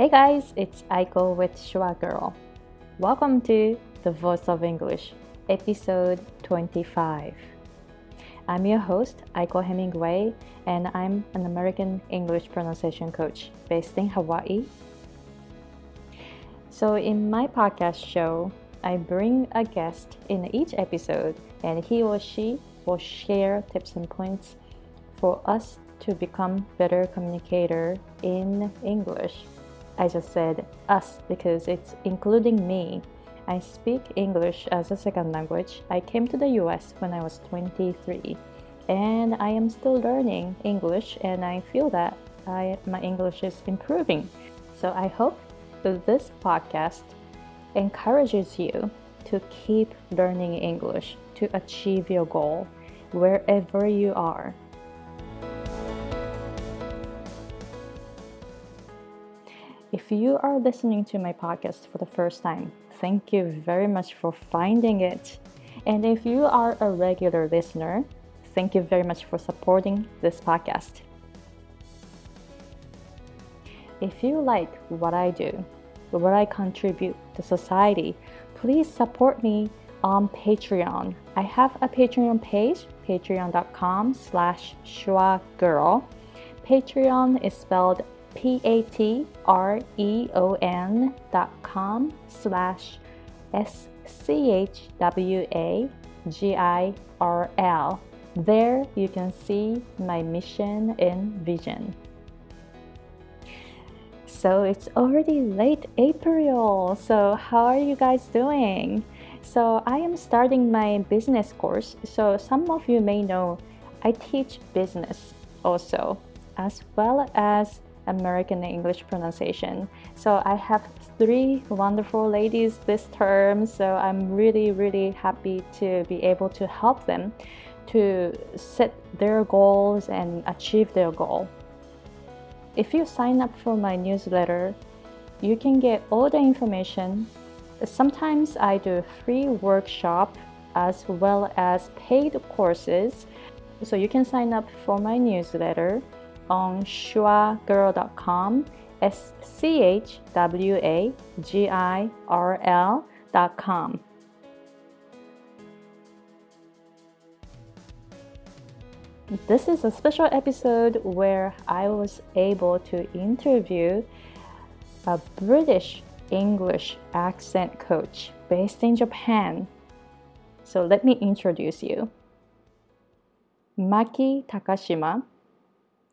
Hey guys, it's Aiko with Schwa Girl. Welcome to The Voice of English, episode 25. I'm your host, Aiko Hemingway, and I'm an American English pronunciation coach based in Hawaii. So, in my podcast show, I bring a guest in each episode, and he or she will share tips and points for us to become better communicator in English. I just said us because it's including me. I speak English as a second language. I came to the US when I was 23 and I am still learning English and I feel that I, my English is improving. So I hope that this podcast encourages you to keep learning English to achieve your goal wherever you are. If you are listening to my podcast for the first time, thank you very much for finding it. And if you are a regular listener, thank you very much for supporting this podcast. If you like what I do, what I contribute to society, please support me on Patreon. I have a Patreon page, patreon.com slash girl. Patreon is spelled p-a-t-r-e-o-n dot com slash s-c-h-w-a-g-i-r-l. There you can see my mission and vision. So it's already late April. So how are you guys doing? So I am starting my business course. So some of you may know I teach business also, as well as American English pronunciation. So I have three wonderful ladies this term. So I'm really, really happy to be able to help them to set their goals and achieve their goal. If you sign up for my newsletter, you can get all the information. Sometimes I do free workshop as well as paid courses. So you can sign up for my newsletter on schwagirl.com, S C H W A G I R L.com. This is a special episode where I was able to interview a British English accent coach based in Japan. So let me introduce you. Maki Takashima.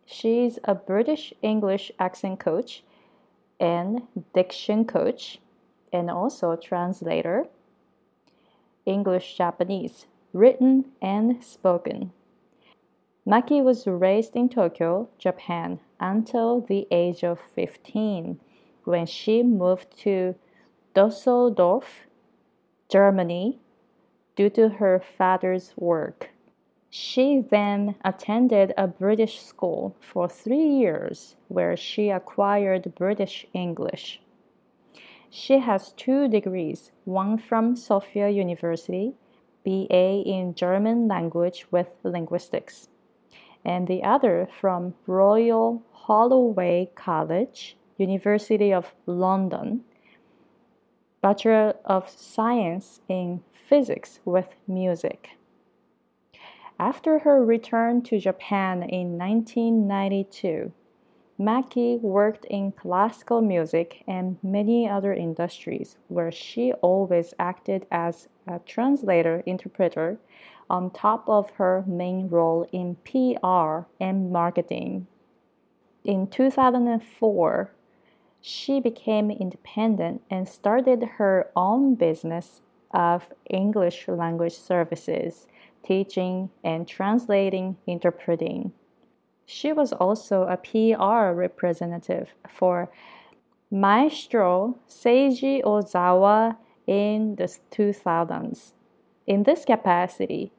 She's a British English accent coach and diction coach and also translator. English Japanese, written and spoken. Maki was raised in Tokyo, Japan until the age of 15 when she moved to Dusseldorf, Germany due to her father's work. She then attended a British school for three years where she acquired British English. She has two degrees, one from Sophia University, BA in German language with linguistics and the other from Royal Holloway College, University of London, Bachelor of Science in Physics with Music. After her return to Japan in 1992, Maki worked in classical music and many other industries where she always acted as a translator interpreter on top of her main role in PR and marketing. In 2004, she became independent and started her own business of English language services, teaching and translating interpreting. She was also a PR representative for Maestro Seiji Ozawa in the 2000s. In this capacity,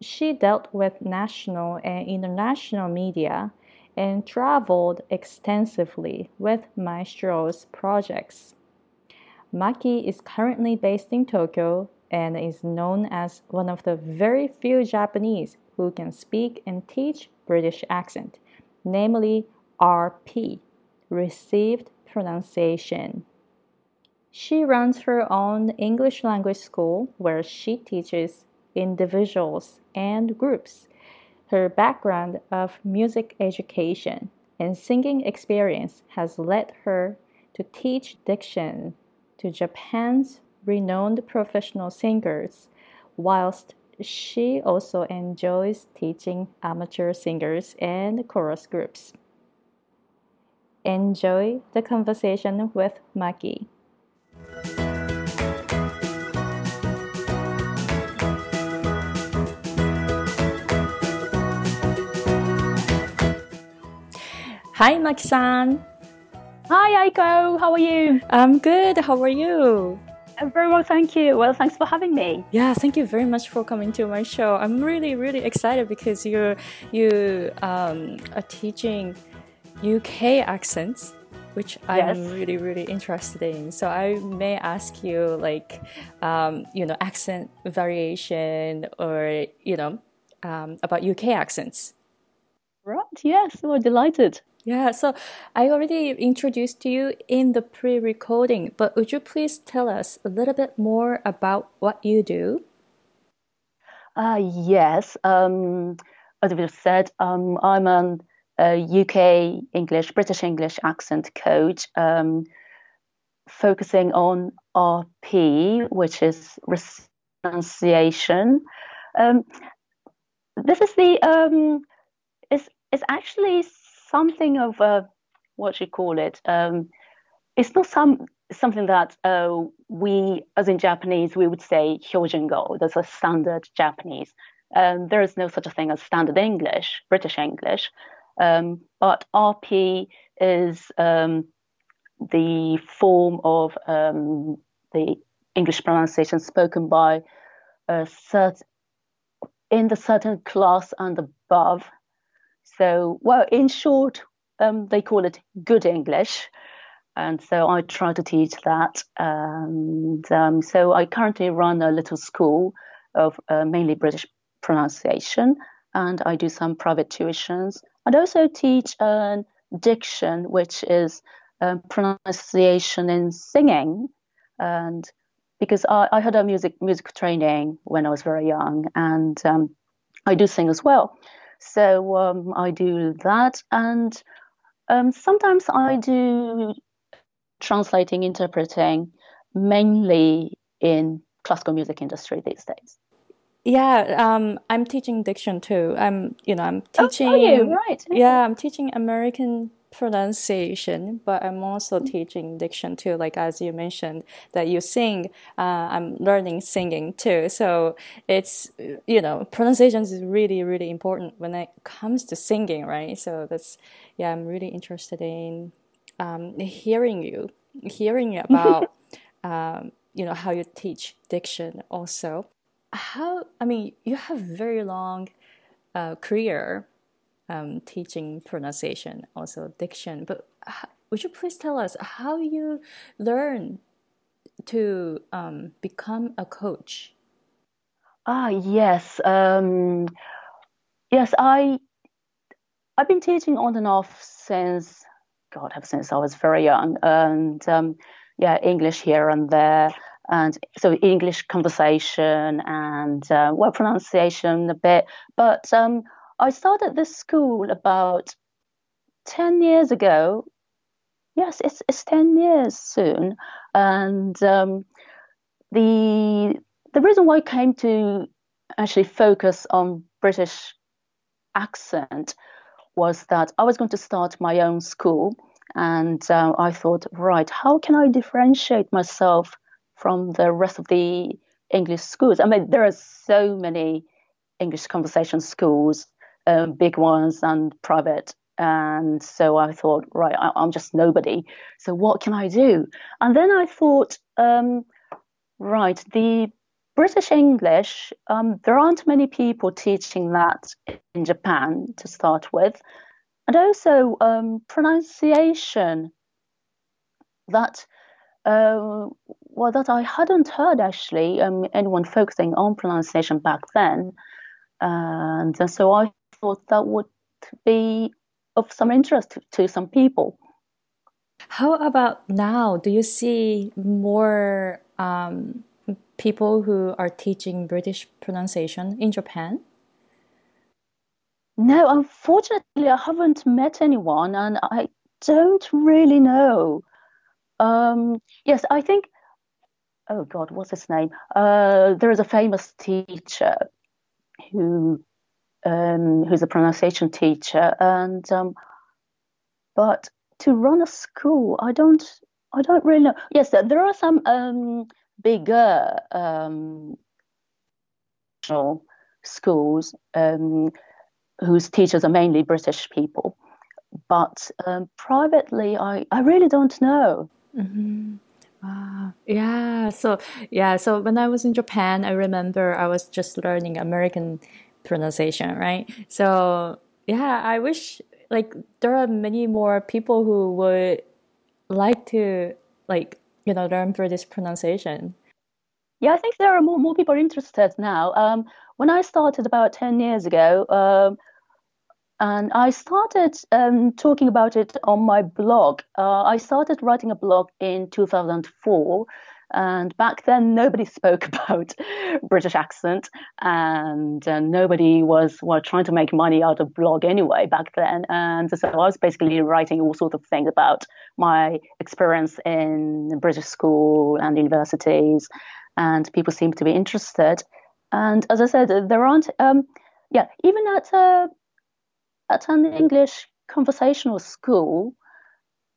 she dealt with national and international media and traveled extensively with Maestro's projects. Maki is currently based in Tokyo and is known as one of the very few Japanese who can speak and teach British accent, namely RP, received pronunciation. She runs her own English language school where she teaches individuals and groups. Her background of music education and singing experience has led her to teach diction to Japan's renowned professional singers, whilst she also enjoys teaching amateur singers and chorus groups. Enjoy the conversation with Maki. Hi, Maki-san. Hi, Aiko. How are you? I'm good. How are you? Very well, thank you. Well, thanks for having me. Yeah, thank you very much for coming to my show. I'm really, really excited because you're you um, are teaching UK accents, which yes. I'm really, really interested in. So I may ask you like, um, you know, accent variation or you know, um, about UK accents. Right. Yes. We're delighted. Yeah, so I already introduced you in the pre recording, but would you please tell us a little bit more about what you do? Uh, yes, um, as we said, um, I'm an, a UK English, British English accent coach, um, focusing on RP, which is pronunciation. Um, this is the, um, it's, it's actually something of a what you call it. Um, it's not some something that uh, we, as in Japanese, we would say hyojungo. That's a standard Japanese. Um, there is no such a thing as standard English, British English. Um, but RP is um, the form of um, the English pronunciation spoken by a certain in the certain class and above so, well, in short, um, they call it good English. And so I try to teach that. And um, so I currently run a little school of uh, mainly British pronunciation, and I do some private tuitions. I also teach uh, diction, which is uh, pronunciation in singing. And because I, I, had a music music training when I was very young, and um, I do sing as well. So um, I do that, and um, sometimes I do translating, interpreting, mainly in classical music industry these days. Yeah, um, I'm teaching diction too. I'm, you know, I'm teaching. Oh, you right? Yeah, I'm teaching American pronunciation, but I'm also mm-hmm. teaching diction too. Like as you mentioned that you sing, uh, I'm learning singing too. So it's you know pronunciation is really really important when it comes to singing, right? So that's yeah, I'm really interested in um, hearing you, hearing about um, you know how you teach diction also. How I mean, you have very long uh, career um, teaching pronunciation, also diction. But would you please tell us how you learn to um, become a coach? Ah, yes, um, yes. I I've been teaching on and off since God, ever since I was very young, and um, yeah, English here and there, and so English conversation and uh, well pronunciation a bit, but um, I started this school about 10 years ago. Yes, it's, it's 10 years soon. And um, the, the reason why I came to actually focus on British accent was that I was going to start my own school. And uh, I thought, right, how can I differentiate myself from the rest of the English schools? I mean, there are so many English conversation schools um, big ones and private. And so I thought, right, I, am just nobody. So what can I do? And then I thought, um, right, the British English, um, there aren't many people teaching that in Japan to start with. And also um, pronunciation that, uh, well, that I hadn't heard actually um, anyone focusing on pronunciation back then. And so I thought that would be of some interest to, to some people. How about now? Do you see more um, people who are teaching British pronunciation in Japan? No, unfortunately, I haven't met anyone, and I don't really know. Um, yes, I think. Oh God, what's his name? Uh, there is a famous teacher who um, who's a pronunciation teacher, and um, but to run a school, I don't, I don't really know. Yes, there are some um, bigger um, schools um, whose teachers are mainly British people, but um, privately, I, I really don't know. Mm-hmm. Wow. Yeah. So yeah. So when I was in Japan, I remember I was just learning American pronunciation, right? So yeah, I wish like there are many more people who would like to like you know learn British pronunciation. Yeah, I think there are more more people interested now. Um, when I started about ten years ago, um, and I started um, talking about it on my blog. Uh, I started writing a blog in 2004 and back then, nobody spoke about British accent, and uh, nobody was well, trying to make money out of blog anyway back then. And so I was basically writing all sorts of things about my experience in British school and universities, and people seemed to be interested. And as I said, there aren't, um, yeah, even at a, at an English conversational school,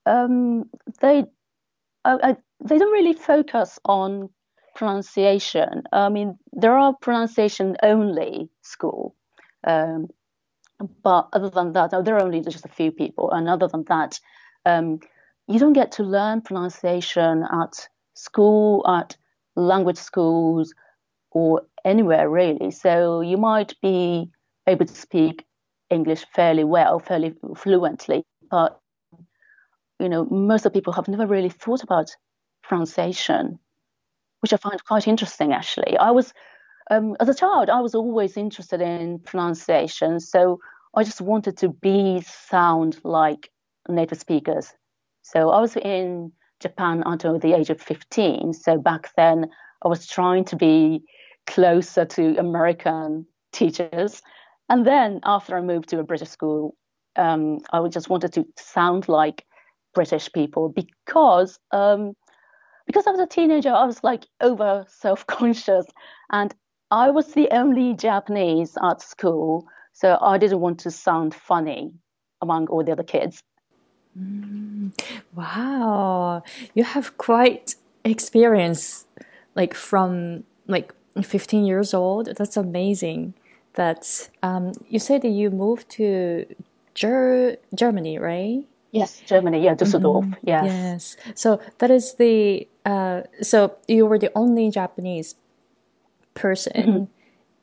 um, they I, they don't really focus on pronunciation. I mean, there are pronunciation only school, um, but other than that, there are only just a few people. And other than that, um, you don't get to learn pronunciation at school, at language schools, or anywhere really. So you might be able to speak English fairly well, fairly fluently, but you know, most of the people have never really thought about pronunciation, which I find quite interesting actually. I was, um, as a child, I was always interested in pronunciation, so I just wanted to be sound like native speakers. So I was in Japan until the age of 15. So back then, I was trying to be closer to American teachers. And then after I moved to a British school, um, I just wanted to sound like British people because um, because I was a teenager, I was like over self conscious, and I was the only Japanese at school, so I didn't want to sound funny among all the other kids. Mm, wow, you have quite experience, like from like 15 years old. That's amazing. That um, you said that you moved to Ger- Germany, right? Yes, Germany. Yeah, Düsseldorf. Mm-hmm. Yes. Yes. So that is the. Uh, so you were the only Japanese person mm-hmm.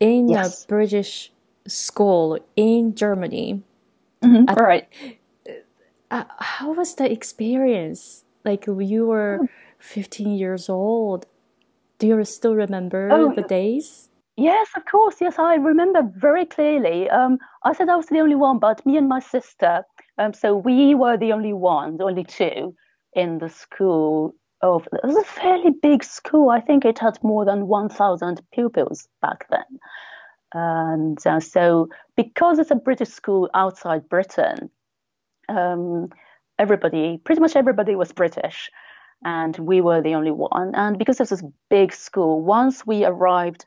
in yes. a British school in Germany. Mm-hmm. At, All right. Uh, how was the experience? Like you were oh. 15 years old. Do you still remember oh, the days? Yes, of course. Yes, I remember very clearly. Um, I said I was the only one, but me and my sister um, so we were the only ones, only two in the school of it was a fairly big school. I think it had more than 1,000 pupils back then. And uh, so, because it's a British school outside Britain, um, everybody, pretty much everybody was British, and we were the only one. And because it was this big school, once we arrived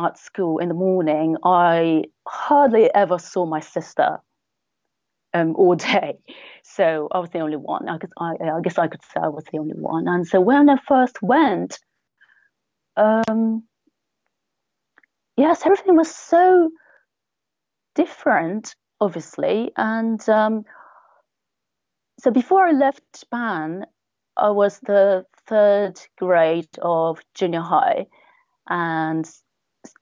at school in the morning, I hardly ever saw my sister um, all day. So I was the only one. I guess I, I, guess I could say I was the only one. And so when I first went, um, yes, everything was so different, obviously. And um, so before I left Japan, I was the third grade of junior high, and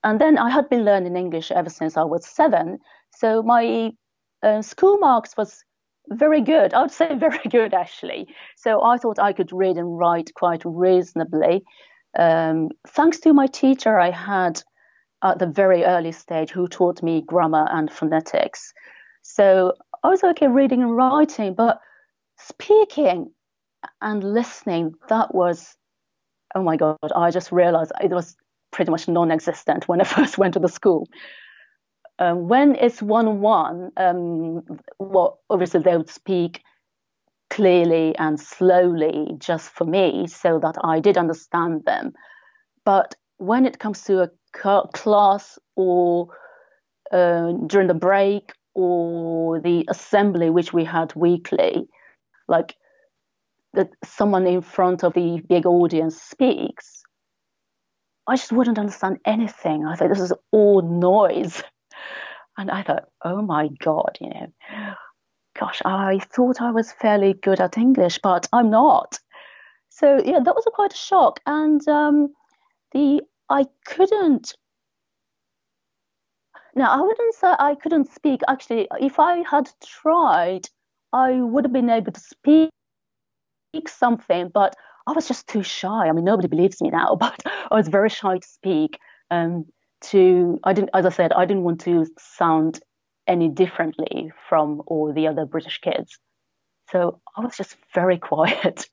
and then I had been learning English ever since I was seven. So my uh, school marks was very good. I would say very good actually. So I thought I could read and write quite reasonably. Um, thanks to my teacher I had at the very early stage who taught me grammar and phonetics. So I was okay reading and writing, but speaking, and listening, that was, oh my God, I just realized it was pretty much non existent when I first went to the school. Um, when it's one on one, well, obviously they would speak clearly and slowly just for me so that I did understand them. But when it comes to a class or uh, during the break or the assembly, which we had weekly, like that someone in front of the big audience speaks, I just wouldn't understand anything. I thought this is all noise. And I thought, oh my God, you know, gosh, I thought I was fairly good at English, but I'm not. So yeah, that was a quite a shock. And um, the I couldn't. Now I wouldn't say I couldn't speak. Actually, if I had tried, I would have been able to speak something, but I was just too shy. I mean, nobody believes me now, but I was very shy to speak. Um, to I didn't, as I said, I didn't want to sound any differently from all the other British kids. So I was just very quiet.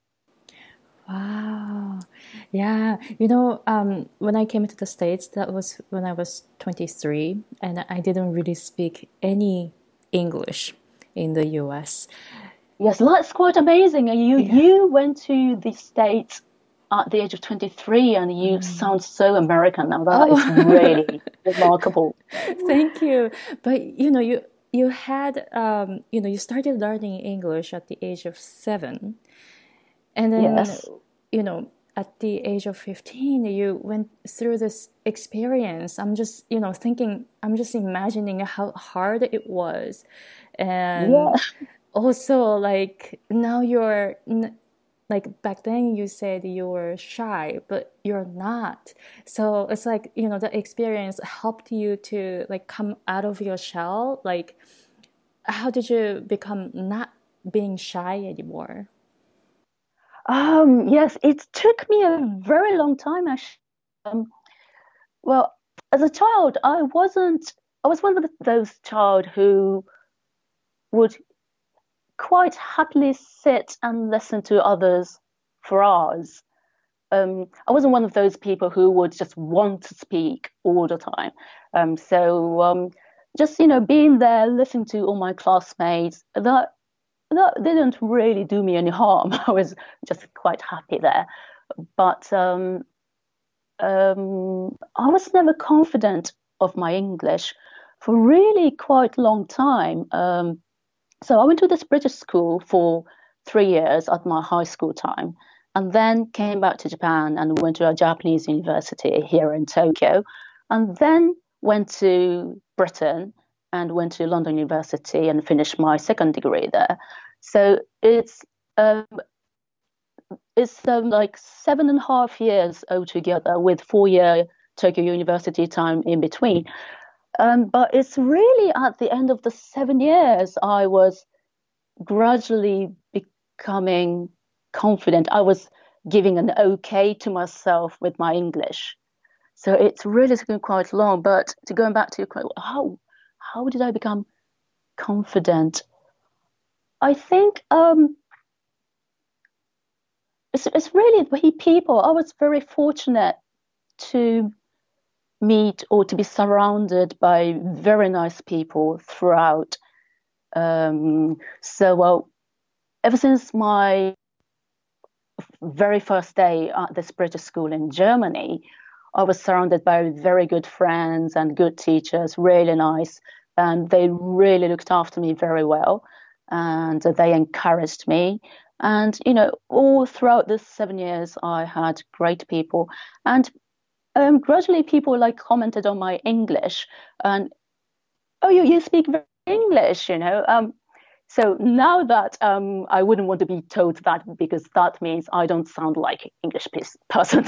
Wow. Yeah. You know, um, when I came to the States, that was when I was 23, and I didn't really speak any English in the US. Yes, that's quite amazing. You yeah. you went to the States at the age of 23 and you mm. sound so American now. That oh. is really remarkable. Thank you. But you know, you you had um, you know, you started learning English at the age of 7. And then yes. you know, at the age of 15 you went through this experience i'm just you know thinking i'm just imagining how hard it was and yeah also like now you're like back then you said you were shy but you're not. So it's like you know the experience helped you to like come out of your shell. Like how did you become not being shy anymore? Um yes it took me a very long time actually. Um, well as a child i wasn't i was one of those child who would quite happily sit and listen to others for hours. Um, I wasn't one of those people who would just want to speak all the time. Um, so um, just you know, being there, listening to all my classmates, that that didn't really do me any harm. I was just quite happy there. But um, um, I was never confident of my English for really quite a long time. So I went to this British school for three years at my high school time, and then came back to Japan and went to a Japanese university here in Tokyo, and then went to Britain and went to London University and finished my second degree there. So it's um, it's um, like seven and a half years altogether with four year Tokyo University time in between. Um, but it's really at the end of the seven years I was gradually becoming confident. I was giving an okay to myself with my English. So it's really taken quite long. But to going back to your question, how how did I become confident? I think um, it's, it's really the people. I was very fortunate to meet or to be surrounded by very nice people throughout. Um, so, well, ever since my very first day at this British school in Germany, I was surrounded by very good friends and good teachers, really nice, and they really looked after me very well, and they encouraged me. And you know, all throughout the seven years, I had great people, and um, gradually people like commented on my English and oh you you speak English you know? Um, so now that um, I wouldn't want to be told that because that means I don't sound like English person.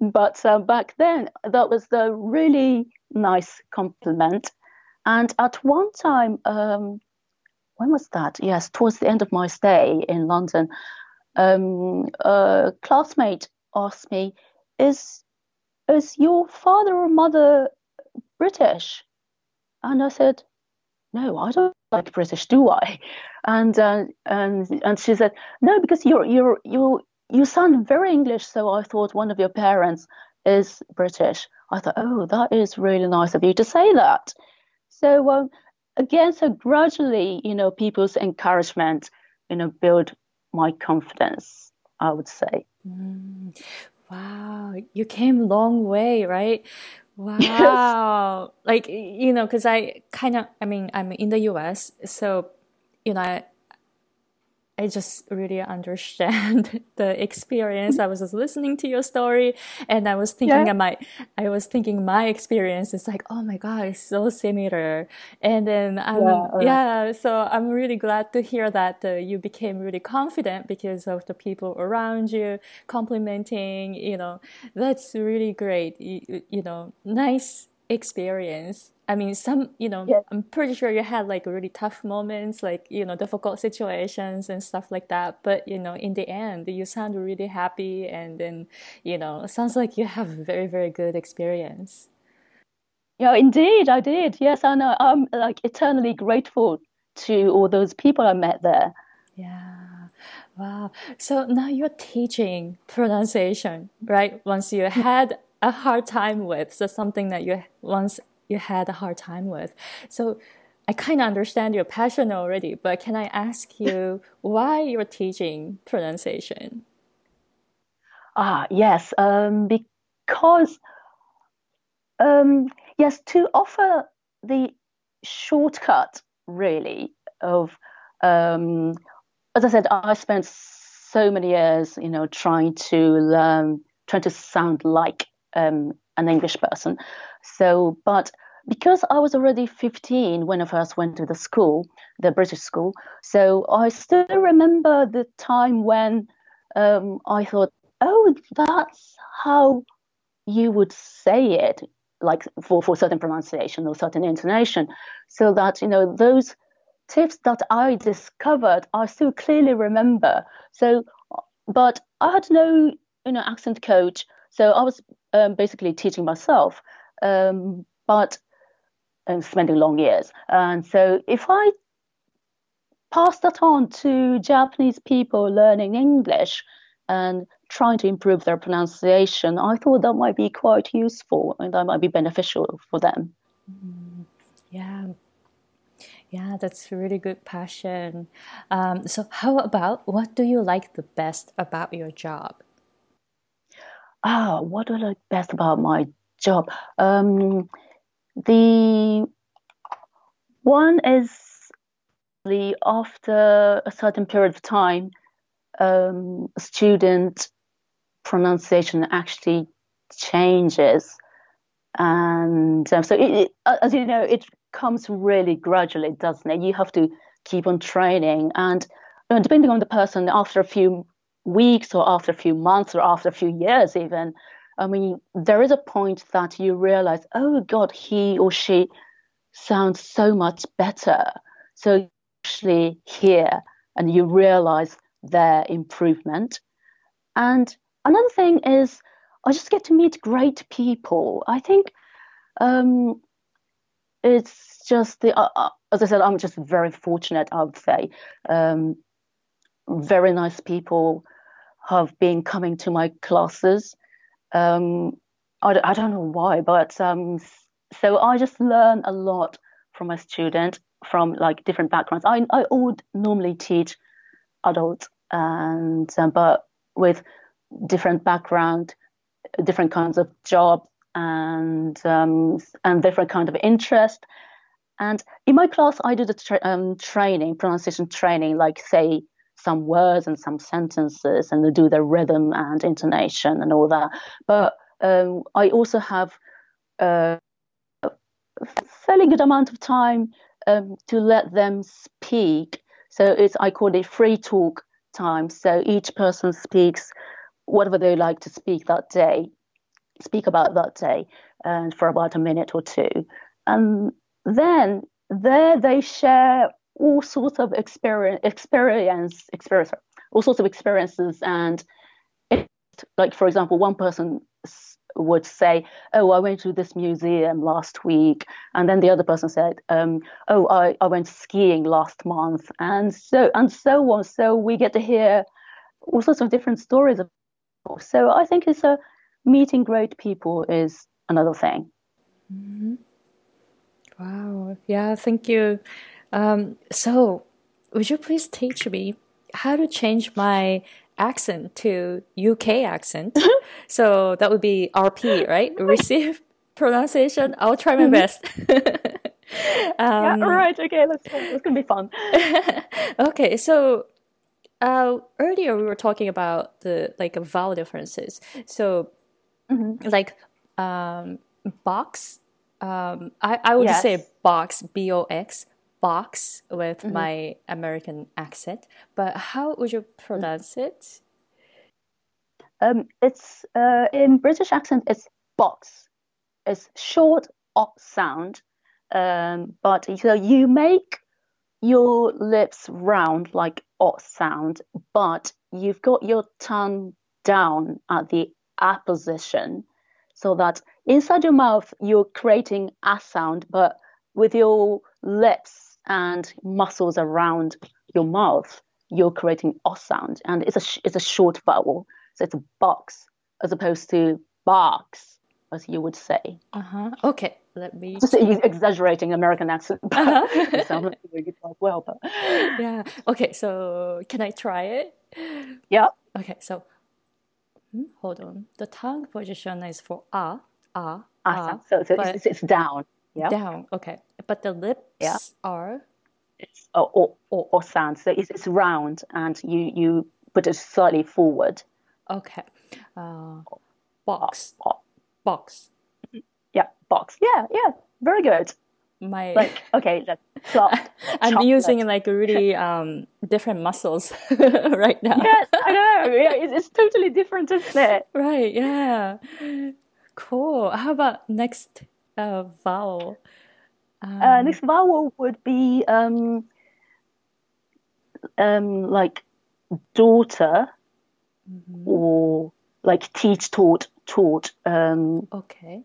But uh, back then that was a really nice compliment. And at one time um, when was that? Yes towards the end of my stay in London um, a classmate asked me is is your father or mother British? And I said, no, I don't like British, do I? and uh, and and she said, no, because you're you're you you sound very English. So I thought one of your parents is British. I thought, oh, that is really nice of you to say that. So um, again, so gradually, you know, people's encouragement, you know, build my confidence. I would say. Mm. Wow, you came long way, right? Wow. Yes. Like, you know, because I kind of, I mean, I'm in the US, so, you know, I, I just really understand the experience. I was just listening to your story and I was thinking yeah. my I was thinking my experience is like, oh my god, it's so similar. And then I'm yeah, yeah so I'm really glad to hear that uh, you became really confident because of the people around you complimenting, you know. That's really great. You, you know, nice experience I mean, some, you know, yeah. I'm pretty sure you had like really tough moments, like, you know, difficult situations and stuff like that. But, you know, in the end, you sound really happy. And then, you know, it sounds like you have very, very good experience. Yeah, indeed, I did. Yes, I know. I'm like eternally grateful to all those people I met there. Yeah. Wow. So now you're teaching pronunciation, right? Once you had a hard time with, so something that you once you had a hard time with. So I kind of understand your passion already, but can I ask you why you're teaching pronunciation? Ah, yes, um, because um, yes, to offer the shortcut really of um, as I said, I spent so many years, you know, trying to learn, trying to sound like um, an English person. So, but because I was already 15 when I first went to the school, the British school, so I still remember the time when um, I thought, oh, that's how you would say it, like for, for certain pronunciation or certain intonation, so that, you know, those tips that I discovered, I still clearly remember. So, but I had no, you know, accent coach, so I was um, basically teaching myself, um, but and spending long years. And so if I pass that on to Japanese people learning English and trying to improve their pronunciation, I thought that might be quite useful and that might be beneficial for them. Mm, yeah. Yeah, that's really good passion. Um, so, how about what do you like the best about your job? Ah, what do I like best about my job? Um, the one is the after a certain period of time, um, student pronunciation actually changes, and um, so it, it, as you know, it comes really gradually, doesn't it? You have to keep on training, and depending on the person, after a few weeks or after a few months or after a few years even i mean there is a point that you realize oh god he or she sounds so much better. So you actually hear and you realize their improvement. And another thing is i just get to meet great people. I think um, it's just the uh, uh as i said i'm just very fortunate i would say. Um, very nice people have been coming to my classes. Um, I, I, don't know why, but um, so I just learn a lot from my student from like different backgrounds. I I would normally teach adults and um, but with different background, different kinds of job and um, and different kind of interest. And in my class, I do the tra- um, training, pronunciation training, like say some words and some sentences and they do the rhythm and intonation and all that. But um, I also have a fairly good amount of time um, to let them speak. So it's I call it free talk time. So each person speaks whatever they like to speak that day, speak about that day, and for about a minute or two, and then there they share all sorts of experience, experience, experience, all sorts of experiences. And it, like, for example, one person would say, "Oh, I went to this museum last week," and then the other person said, um, "Oh, I, I went skiing last month," and so and so on. So we get to hear all sorts of different stories. So I think it's a meeting great people is another thing. Mm-hmm. Wow. Yeah. Thank you. Um, so, would you please teach me how to change my accent to UK accent? so that would be RP, right? Receive pronunciation. I'll try my mm-hmm. best. um, yeah, right. Okay, let's. It's gonna be fun. okay, so uh, earlier we were talking about the like vowel differences. So, mm-hmm. like um, box. Um, I I would yes. say box B O X box with mm-hmm. my American accent, but how would you pronounce it? Um, it's uh, in British accent. It's box. It's short o sound, um, but so you make your lips round like o sound, but you've got your tongue down at the a position, so that inside your mouth you're creating a sound, but with your lips and muscles around your mouth, you're creating o sound, and it's a it's a short vowel, so it's a box as opposed to box, as you would say. Uh huh. Okay, let me just exaggerating American accent. Uh-huh. it sounds really quite well, but yeah. Okay, so can I try it? Yeah. Okay, so hmm, hold on. The tongue position is for ah ah ah. So, so it's, it's down. Yeah. Down. Okay. But the lips yeah. are it's or, or, or, or sound. So it's, it's round and you, you put it slightly forward. Okay. Uh, box. Box. Yeah, box. Yeah, yeah. Very good. My like okay, let's plot. I'm using like really um different muscles right now. Yes, I know. Yeah, it's, it's totally different, isn't it? Right. Yeah. Cool. How about next uh, vowel. Um, uh, next vowel would be um, um, like daughter mm-hmm. or like teach, taught, taught. Um, okay.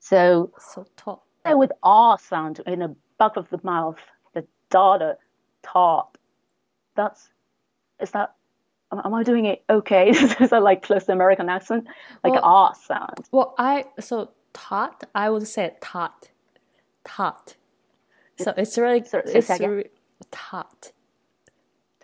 So, so taught. With R sound in the back of the mouth, the daughter, taught. That's, is that am I doing it okay? is that like close to American accent? Like well, R sound. Well, I so taught, I would say taught, taught. So it's really Sorry, it's really taught.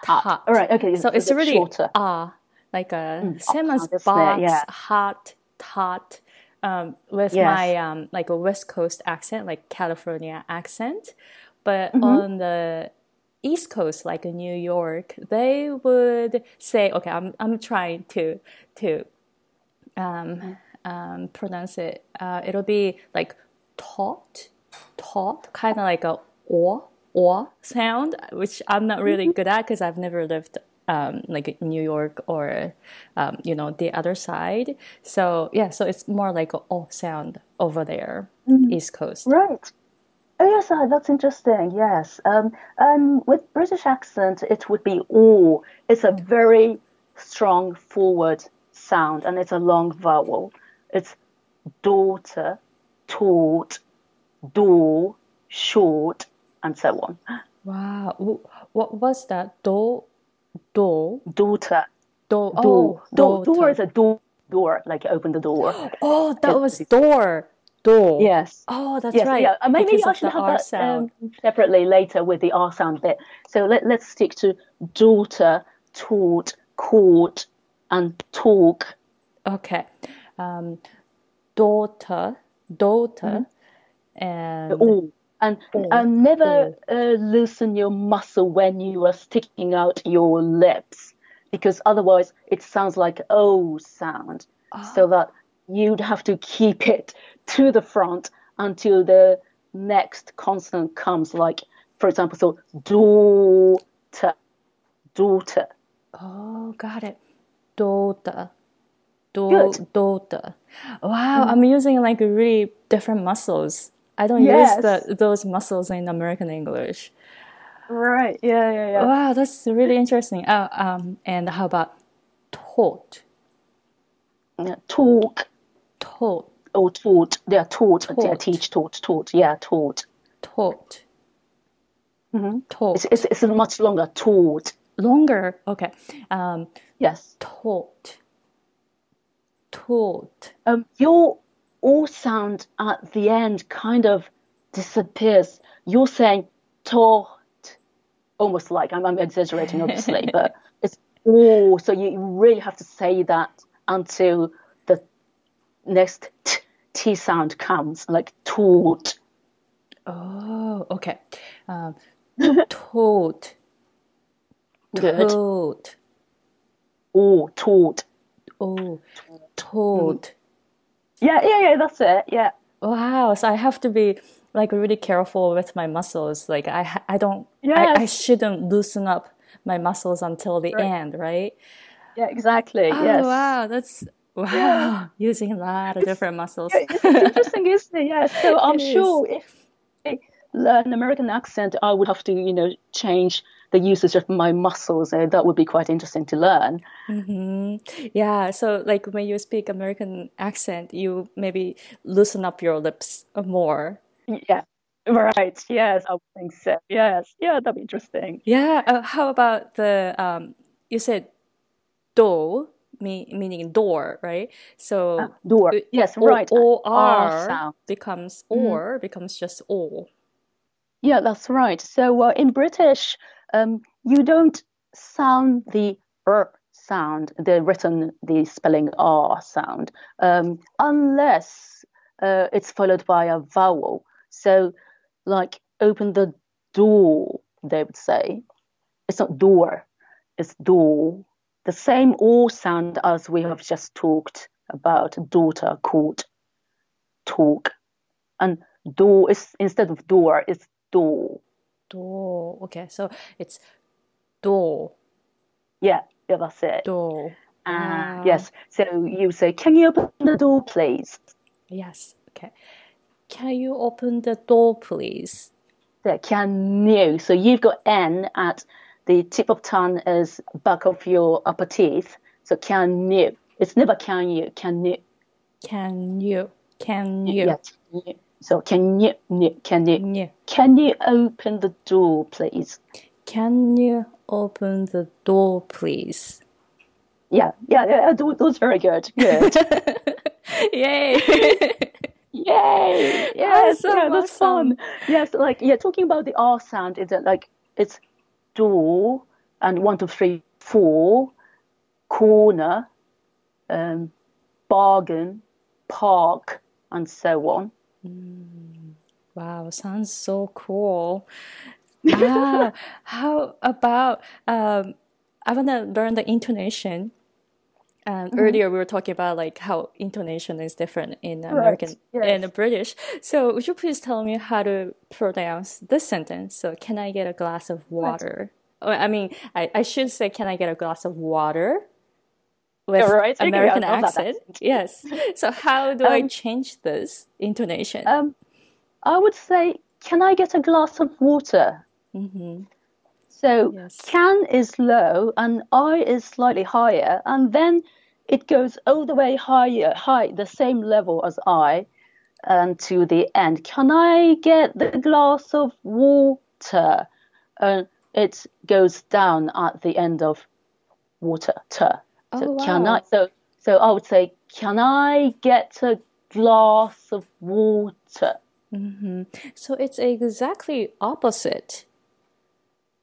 Taught. All right. Okay. So it's really shorter. ah, like a mm, same as box, yeah. hot, taught. Um, with yes. my um, like a West Coast accent, like California accent, but mm-hmm. on the East Coast, like in New York, they would say, "Okay, I'm I'm trying to to um, um, pronounce it. Uh, it'll be like taught, taught, kind of like a or or sound, which I'm not really mm-hmm. good at because I've never lived um, like New York or um, you know the other side. So yeah, so it's more like a o sound over there, mm-hmm. East Coast. Right. Oh yes, uh, that's interesting. Yes. Um, um, with British accent, it would be o. It's a very strong forward sound, and it's a long vowel. It's daughter, taught, door, short, and so on. Wow. What was that? Door, door, daughter. Door. Oh, door. Door is a door. Door, like open the door. Oh, that it, was door. Door. Yes. Oh, that's yes, right. Yeah. Uh, maybe I should have R that um, separately later with the R sound bit. So let, let's stick to daughter, taught, court, and talk. Okay um, daughter, daughter, mm-hmm. and oh, and and never uh, loosen your muscle when you are sticking out your lips, because otherwise it sounds like O sound. Oh. So that you'd have to keep it to the front until the next consonant comes. Like, for example, so daughter, daughter. Oh, got it. Daughter daughter. Wow, mm. I'm using like really different muscles. I don't yes. use the, those muscles in American English. Right. Yeah. Yeah. Yeah. Wow, that's really interesting. Uh, um, and how about taught? Yeah, talk. Taught. or taught. Yeah, taught. Yeah, Taught. teach, taught, taught. Yeah, taught. Taught. hmm Taught. It's, it's it's much longer. Taught. Longer. Okay. Um, Yes. taught. Taught. Um, your all sound at the end kind of disappears. You're saying taught, almost like I'm, I'm exaggerating, obviously, but it's all. So you really have to say that until the next t, t sound comes, like taught. Oh, okay. Um, taught. Good. Taught. Or taught. Oh, uh, taught. Mm. Yeah, yeah, yeah. That's it. Yeah. Wow. So I have to be like really careful with my muscles. Like I, I don't, I, I shouldn't loosen up my muscles until the Right. end, right? Yeah. Exactly. Oh, yes. wow. That's wow. Using a lot of different muscles. Yeah, it's interesting, isn't it? Yeah. So I'm It is. sure if I learn uh, American accent, I would have to, you know, change the usage of my muscles. Uh, that would be quite interesting to learn. hmm Yeah, so like when you speak American accent, you maybe loosen up your lips more. Yeah. Right. Yes, I would think so. Yes. Yeah, that'd be interesting. Yeah, uh, how about the um you said do me meaning door, right? So Ah, door. uh, Yes. O- Right. or becomes Mhm. or becomes just o. Yeah, that's right. So uh, in British, um, you don't sound the r sound, the written, the spelling r sound, um, unless uh, it's followed by a vowel. So, like, open the door, they would say. It's not door, it's door. The same or sound as we have just talked about daughter, court, talk. And door is instead of door, it's door. Do. Okay, so it's do, Yeah, yeah, that's it. do. Ah, Wow. yes. So you say, "Can you open the door, please?" Yes. Okay. Can you open the door, please? There, can you? So you've got N at the tip of tongue is back of your upper teeth. So can you? It's never can you. Can you? Can you? Can you? Yeah, can you. So can you? Can you? Yeah. Can you open the door, please? Can you open the door, please? Yeah, yeah, yeah. That was very good. Good. Yay! Yay! Yes, Awesome, yeah, that's awesome. fun. Yes, like yeah, talking about the R sound is that like it's door and one, two, three, four, corner, um, bargain, park, and so on. Wow, sounds so cool. Ah, how about um, I want to learn the intonation. Um, Earlier we were talking about like how intonation is different in American yes. and British. So would you please tell me how to pronounce this sentence? So can I get a glass of water? Oh, I mean, I, I should say, can I get a glass of water? With All right, American I love that accent. Yes. So how do I Um, change this intonation? Um, I would say, can I get a glass of water? hmm So Yes. can is low and I is slightly higher, and then it goes all the way higher, high, the same level as I, and to the end. Can I get the glass of water? And it goes down at the end of water. T. So Oh, can wow. I? So so I would say, can I get a glass of water? hmm So it's exactly opposite.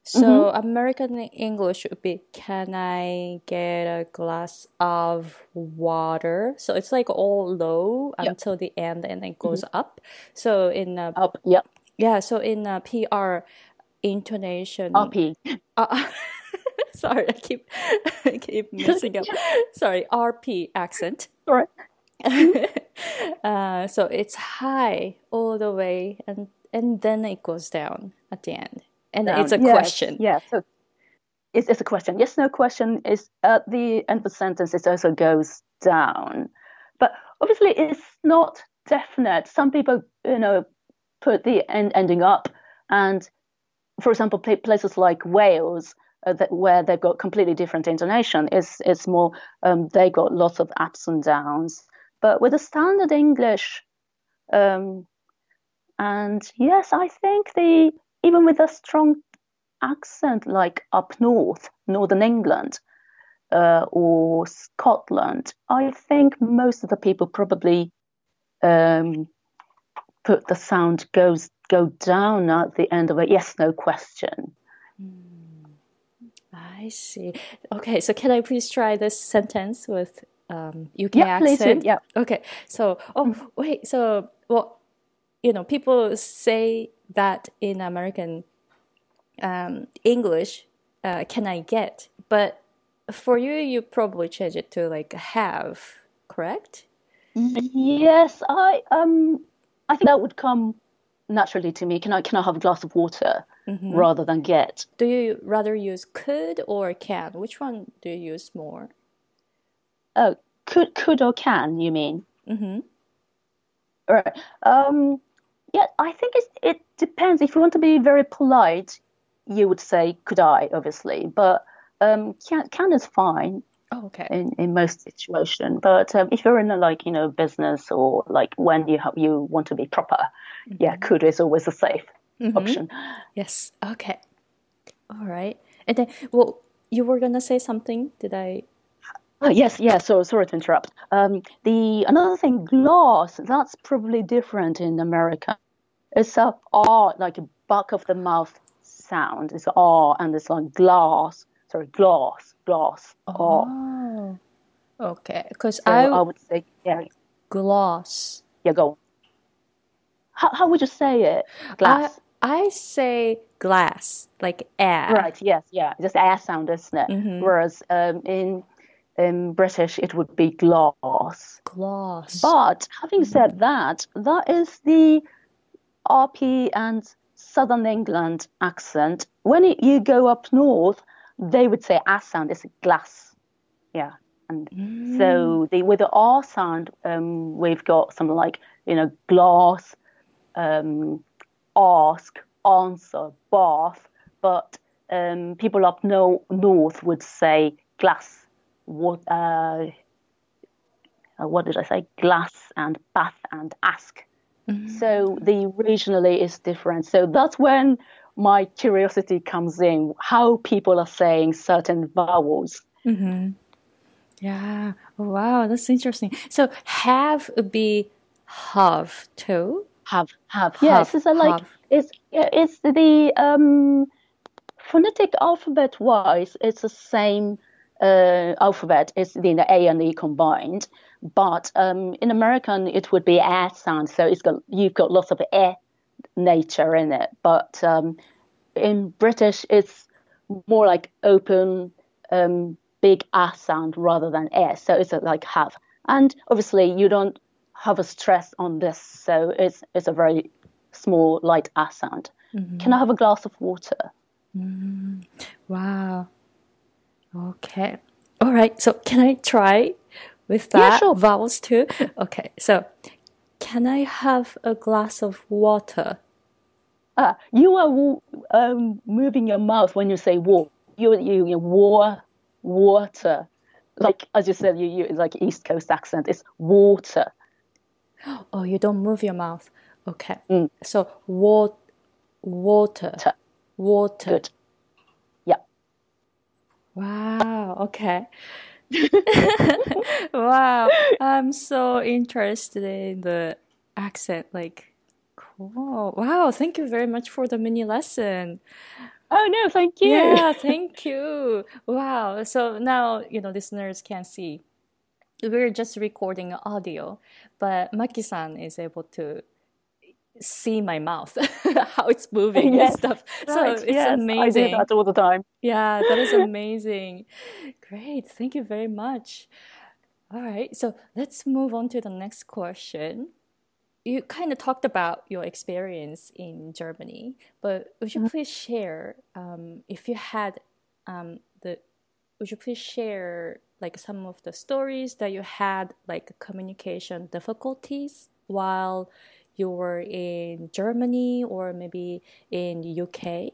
So Mm-hmm. American English would be, can I get a glass of water? So it's like all low Yeah. until the end and then it goes up. So in uh, Up, yep, yeah, so in uh, PR intonation. uppy. Uh, sorry, I keep I keep messing up. Sorry, RP accent. Sorry. uh, so it's high all the way, and and then it goes down at the end, and it's a Yes, question. Yeah, so it's, it's a question. Yes, no question is at the end of the sentence, it also goes down. But obviously, it's not definite. Some people, you know, put the end ending up, and for example, places like Wales, uh, that, where they've got completely different intonation, is it's more um, they got lots of ups and downs. but with the standard English, um, and yes, I think the even with a strong accent like up north, northern England, uh, or Scotland, I think most of the people probably um, put the sound goes go down at the end of a yes no question. Mm, I see. Okay, so can I please try this sentence with um, UK yeah, accent? Yeah. Okay. So, oh mm-hmm. wait. So, well, you know, people say that in American um, English, uh, can I get? But for you, you probably change it to like have, correct? Yes, I um, I think that would come naturally to me. Can I can I have a glass of water mm-hmm. rather than get? Do you rather use could or can? Which one do you use more? Oh, could could or can? You mean? Mm-hmm. All right. Um, yeah, I think it it depends. If you want to be very polite, you would say could I, obviously, but um, can can is fine. Oh, okay. In, in most situation, but um, if you're in a like you know business or like when you have, you want to be proper, mm-hmm. yeah, could is always a safe mm-hmm. option. Yes. Okay. All right. And then, well, you were gonna say something. Did I? Oh, yes, yes. So sorry to interrupt. Um, the another thing, glass. That's probably different in America. It's a R, like a back of the mouth sound. It's R, and it's like glass sorry, glass, glass. Oh, okay. Because so I, I would say yeah, glass. Yeah, go. How how would you say it? Glass. I, say glass, like air. Right. Yes. Yeah. Just air sound, isn't it? Mm-hmm. Whereas um, in in British it would be glass. Glass. But having mm-hmm. said that, that is the RP and Southern England accent. When it, you go up north, they would say S sound is glass. Yeah. And mm. so the with the R sound, um, we've got something like, you know, glass, um, ask, answer, bath. But um, people up no, north would say glass. What, uh, uh, what did I say? Glass and bath and ask. Mm. So the regionally is different. So that's when my curiosity comes in how people are saying certain vowels. Mm-hmm. Yeah. wow, that's interesting. So have would be have too. Have have. Yes, yeah, it's like have. it's it's the um, phonetic alphabet wise. It's the same uh, alphabet. It's the, the A and E combined. But um, in American, it would be a sound. So it's got you've got lots of a nature in it. But um, in British, it's more like open, um, big a sound rather than s. So it's a, like have. And obviously, you don't have a stress on this, so it's it's a very small, light sound. Mm-hmm. Can I have a glass of water? Mm-hmm. Wow. Okay. All right. So can I try with that yeah, sure. vowels too? Okay. So can I have a glass of water? Ah, you are um, moving your mouth when you say war. You you, you war water, like as you said, you, you like East Coast accent. It's water. Oh, you don't move your mouth. Okay. Mm. So wa- water. T- water. Good. Yeah. Wow. Okay. wow. I'm so interested in the accent. Like Cool. Wow. Thank you very much for the mini lesson. Oh, no, thank you. Yeah, thank you. Wow. So now, you know, listeners can see. We're just recording audio, but Maki-san is able to see my mouth, how it's moving yes. and stuff. Right. So it's yes, amazing. I do that all the time. Yeah, that is amazing. Great. Thank you very much. All right. So let's move on to the next question you kind of talked about your experience in Germany, but would you mm-hmm. please share um, if you had um, the would you please share like some of the stories that you had like communication difficulties while you were in Germany or maybe in UK?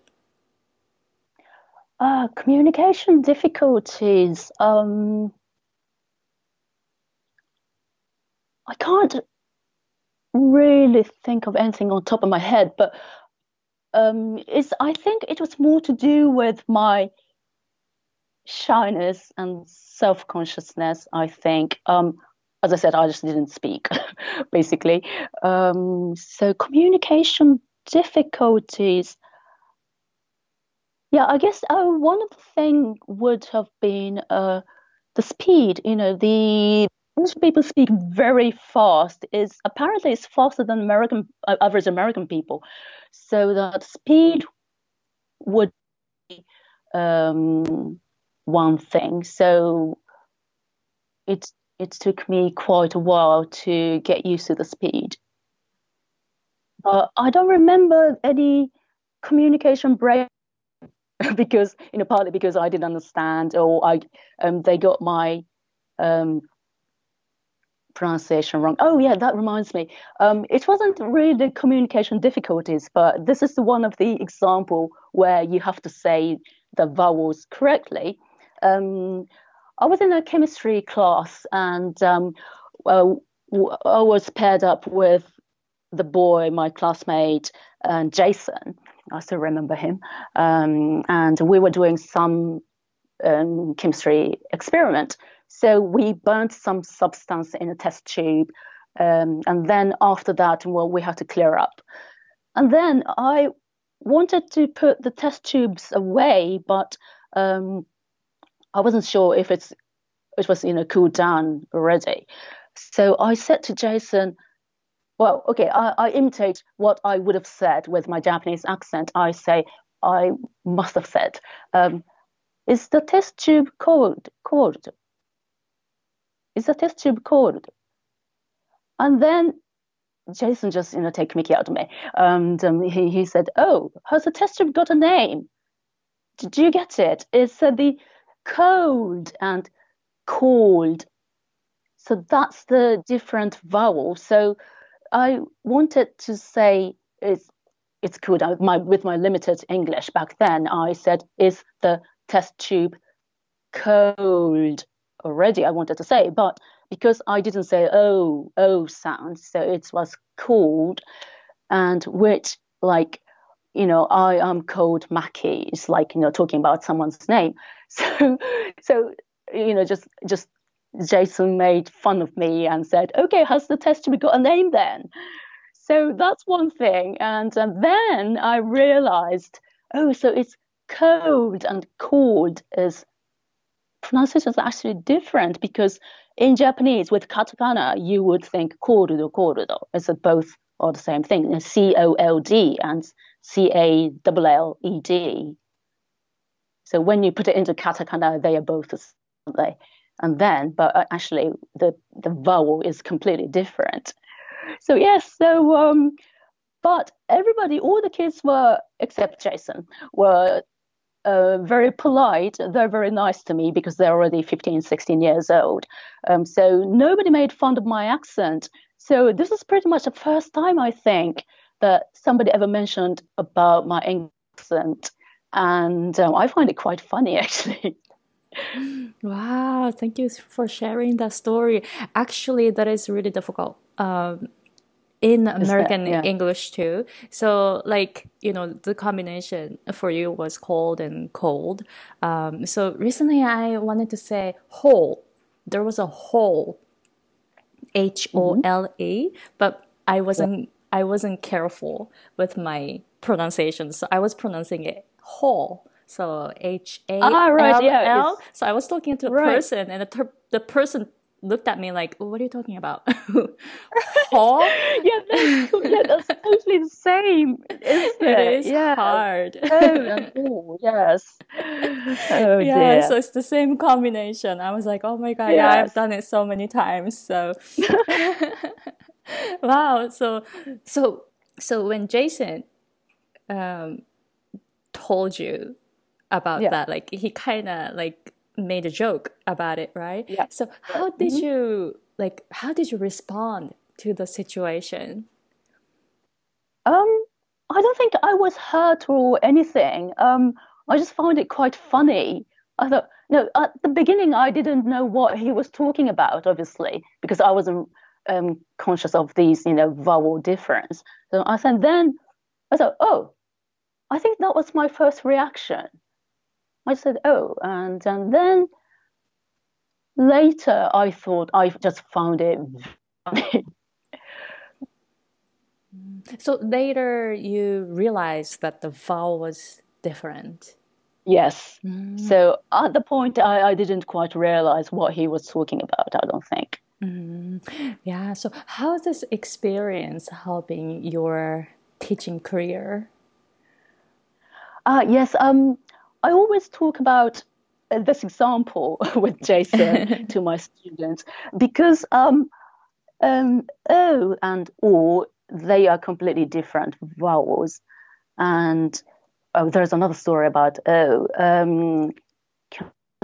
Uh, communication difficulties. Um, I can't really think of anything on top of my head, but um, it's I think it was more to do with my shyness and self consciousness. I think. Um, as I said, I just didn't speak, basically. Um, so communication difficulties. Yeah, I guess uh, one of the thing would have been uh, the speed. You know, the English people speak very fast. Is apparently it's faster than American uh, average American people. So that speed would be um, one thing. So it it took me quite a while to get used to the speed. But I don't remember any communication break because you know partly because I didn't understand or I um, they got my um, pronunciation wrong. Oh yeah, that reminds me. Um, it wasn't really the communication difficulties, but this is one of the example where you have to say the vowels correctly. Um, I was in a chemistry class and um, I was paired up with the boy, my classmate, and Jason. I still remember him. Um, and we were doing some um, chemistry experiment. So we burnt some substance in a test tube. Um, and then after that, well, we had to clear up. And then I wanted to put the test tubes away, but um, I wasn't sure if it's it was you know cooled down already. So I said to Jason, well, okay, I, I imitate what I would have said with my Japanese accent. I say, I must have said, um, is the test tube cold? Cold? Is the test tube cold? And then Jason just, you know, take Mickey out of me. And um, he, he said, oh, has the test tube got a name? Did you get it? It's uh, the cold and cold. So that's the different vowel. So I wanted to say it's it's good. Uh, my, with my limited English back then, I said, "Is the test tube cold already?" I wanted to say, but because I didn't say "oh oh" sound, so it was cold, and which like you know I am called Mackie. It's like you know talking about someone's name. So so you know just just Jason made fun of me and said, okay, has the test tube got a name then? So that's one thing. And um, then I realized, oh, so it's cold and cold is pronunciation is actually different because in Japanese with katakana you would think korudo korudo. It's both are the same thing. C O L D and C A L L E D. So when you put it into katakana, they are both the same and then, but uh, actually the the vowel is completely different. So yes, so um, but everybody, all the kids were except Jason were uh, very polite. They're very nice to me because they're already 15, 16 years old. Um, so nobody made fun of my accent. So this is pretty much the first time I think that somebody ever mentioned about my accent, and um, I find it quite funny actually. Wow, thank you for sharing that story. Actually, that is really difficult um, in American that, yeah. English too. So, like, you know, the combination for you was cold and cold. Um, so, recently I wanted to say hole. There was a hole, H O L A, but I wasn't. Yeah. I wasn't careful with my pronunciation, so I was pronouncing it Hall. So H A L L. Ah, so I was talking to a right. person, and the, ter- the person looked at me like, "What are you talking about?" Hall? yeah, that's, yeah, that's totally the same. Isn't it? it is yeah. hard. oh, oh, yes. Oh yeah, dear. so it's the same combination. I was like, "Oh my god, yes. yeah, I've done it so many times." So, wow. So, so, so when Jason um, told you about yeah. that. Like he kind of like made a joke about it, right? Yeah. So how did mm-hmm. you like? How did you respond to the situation? Um, I don't think I was hurt or anything. Um, I just found it quite funny. I thought, no, at the beginning I didn't know what he was talking about, obviously, because I wasn't um, conscious of these, you know, vowel difference. So I said, then I thought, oh, I think that was my first reaction. I said, oh, and, and then later I thought I just found it funny. So later you realized that the vowel was different. Yes. Mm. So at the point, I, I didn't quite realize what he was talking about, I don't think. Mm. Yeah. So, how is this experience helping your teaching career? Uh, yes. Um, I always talk about uh, this example with Jason to my students because um, um, O and O, they are completely different vowels. And oh, there's another story about O. Um,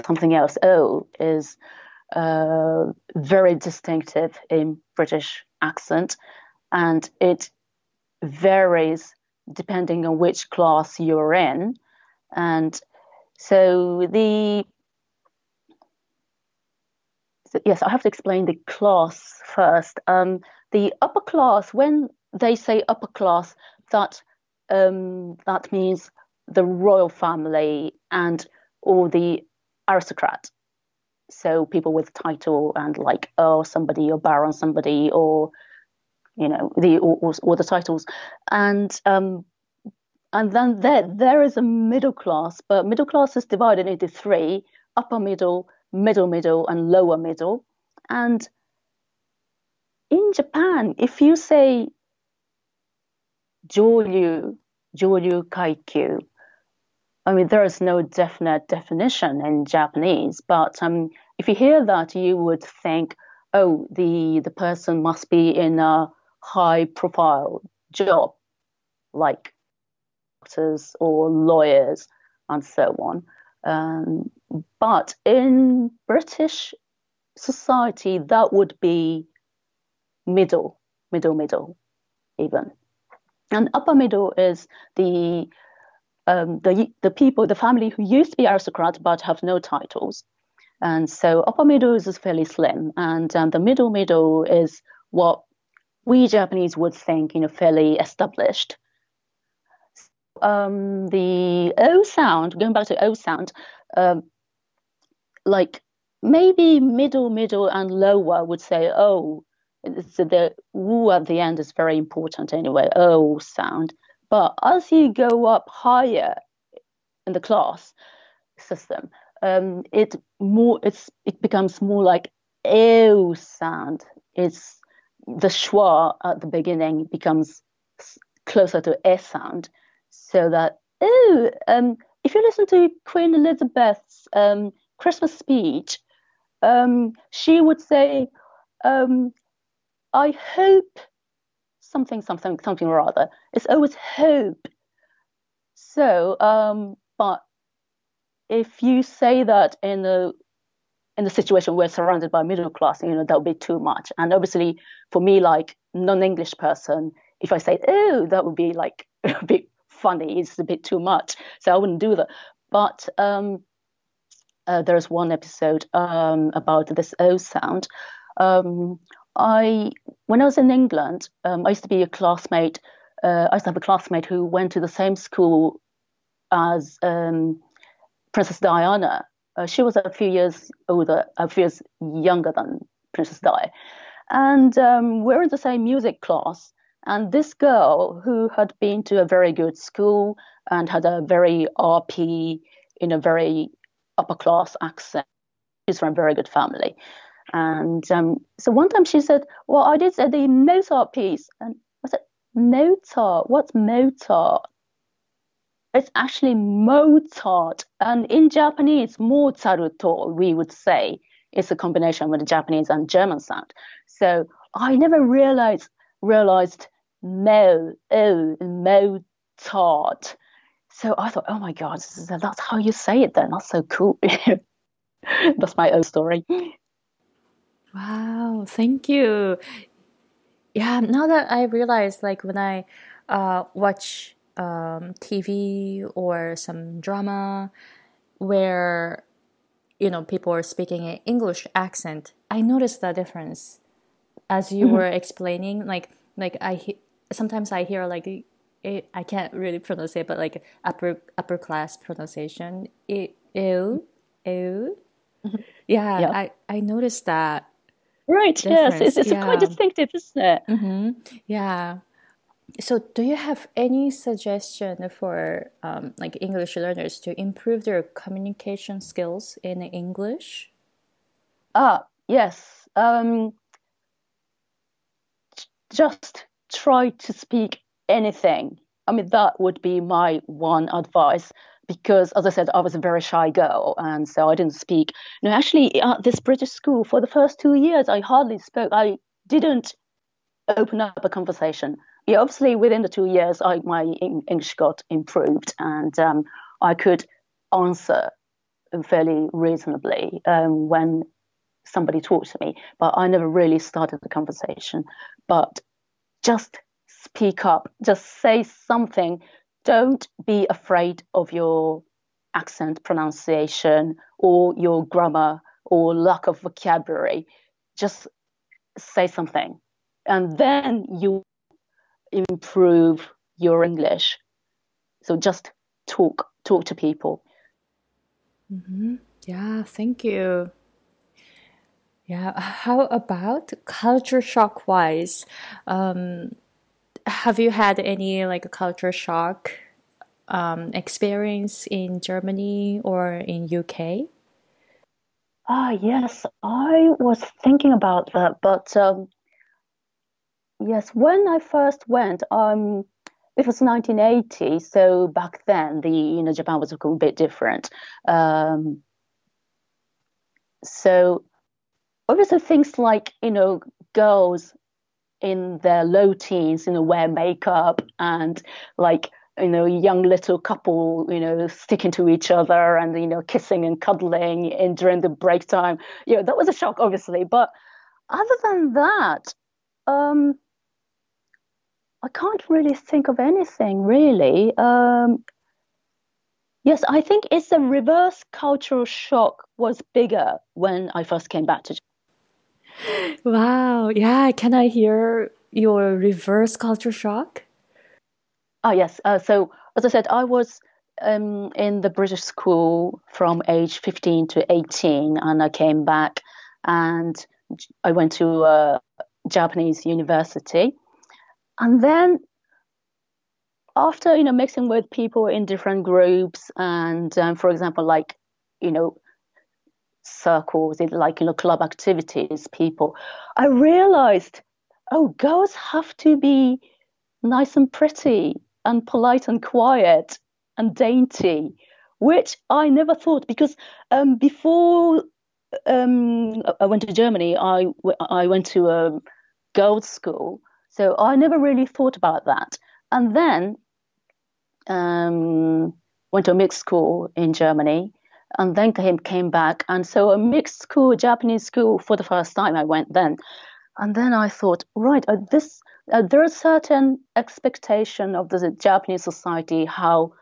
something else. O is uh, very distinctive in British accent, and it varies depending on which class you're in. And so the so yes, I have to explain the class first. Um, the upper class, when they say upper class, that um, that means the royal family and or the aristocrat. So people with title and like oh somebody or baron somebody or you know the or, or, or the titles and um, and then there there is a middle class, but middle class is divided into three: upper middle, middle middle, and lower middle. And in Japan, if you say Joryu, Joryu Kaikyu, I mean, there is no definite definition in Japanese, but um, if you hear that, you would think, oh, the, the person must be in a high profile job, like doctors or lawyers and so on. Um, but in British society, that would be middle, middle, middle, even. And upper middle is the um, the the people, the family who used to be aristocrat but have no titles, and so upper middle is fairly slim, and um, the middle middle is what we Japanese would think, you know, fairly established. Um, the O sound, going back to O sound, um, like maybe middle, middle, and lower would say oh, so the wu at the end is very important anyway. O sound. But as you go up higher in the class system, um, it more it's it becomes more like ew sound. It's the schwa at the beginning becomes closer to e sound, so that oh, um, if you listen to Queen Elizabeth's um, Christmas speech, um, she would say, um, "I hope something, something, something or other. It's always hope. So, um, but if you say that in a in the situation we're surrounded by middle class, you know, that would be too much. And obviously, for me, like non-English person, if I say, "Oh," that would be like a bit funny. It's a bit too much, so I wouldn't do that. But um, uh, there's one episode um, about this O sound. Um, I when I was in England, um, I used to be a classmate. Uh, I used to have a classmate who went to the same school as um, Princess Diana. Uh, she was a few years older, a few years younger than Princess Di, and um, we're in the same music class. And this girl, who had been to a very good school and had a very RP in a very upper class accent, she's from a very good family. And um, so one time she said, Well, I did say the Mozart piece. And I said, Mozart? What's Mozart? It's actually Mozart. And in Japanese, Mozart, we would say. It's a combination with the Japanese and German sound. So I never realized realized Mo, oh, Mozart. So I thought, oh my God, that's how you say it then. That's so cool. that's my own story. Wow, thank you. Yeah, now that I realize, like when I uh, watch um, TV or some drama where you know people are speaking an English accent, I notice the difference as you mm-hmm. were explaining, like like I sometimes I hear like it, I can't really pronounce it, but like upper upper class pronunciation. It, ew, ew. Mm-hmm. Yeah, yeah, I I noticed that. Right. Difference. Yes, it's, it's yeah. quite distinctive, isn't it? Mm-hmm. Yeah. So, do you have any suggestion for um, like English learners to improve their communication skills in English? Ah, yes. Um, just try to speak anything. I mean, that would be my one advice because, as I said, I was a very shy girl, and so I didn't speak. No, actually, at this British school, for the first two years, I hardly spoke. I didn't open up a conversation. Yeah, obviously, within the two years, I, my English got improved, and um, I could answer fairly reasonably um, when somebody talked to me. But I never really started the conversation. But just speak up, just say something. Don't be afraid of your accent, pronunciation, or your grammar or lack of vocabulary. Just say something. And then you improve your English. So just talk, talk to people. Mm-hmm. Yeah, thank you. Yeah, how about culture shock wise? Um, have you had any like a culture shock um, experience in Germany or in UK? Ah, yes, I was thinking about that, but um, yes, when I first went, um, it was 1980, so back then the you know Japan was a bit different. Um, so obviously things like you know girls in their low teens, you know, wear makeup and like you know, young little couple, you know, sticking to each other and you know, kissing and cuddling in during the break time. You know, that was a shock, obviously. But other than that, um, I can't really think of anything really. Um, yes, I think it's a reverse cultural shock was bigger when I first came back to wow. Yeah. Can I hear your reverse culture shock? Oh, yes. Uh, so, as I said, I was um, in the British school from age 15 to 18, and I came back and I went to a Japanese university. And then after, you know, mixing with people in different groups and, um, for example, like, you know, circles, like you know, club activities, people, I realized, oh, girls have to be nice and pretty and polite and quiet and dainty, which I never thought because um, before um, I went to Germany, I I went to a girls' school, so I never really thought about that. And then um, went to a mixed school in Germany, and then came came back. And so a mixed school, Japanese school, for the first time I went then. And then I thought, right, uh, this uh, there's certain expectation of the Japanese society how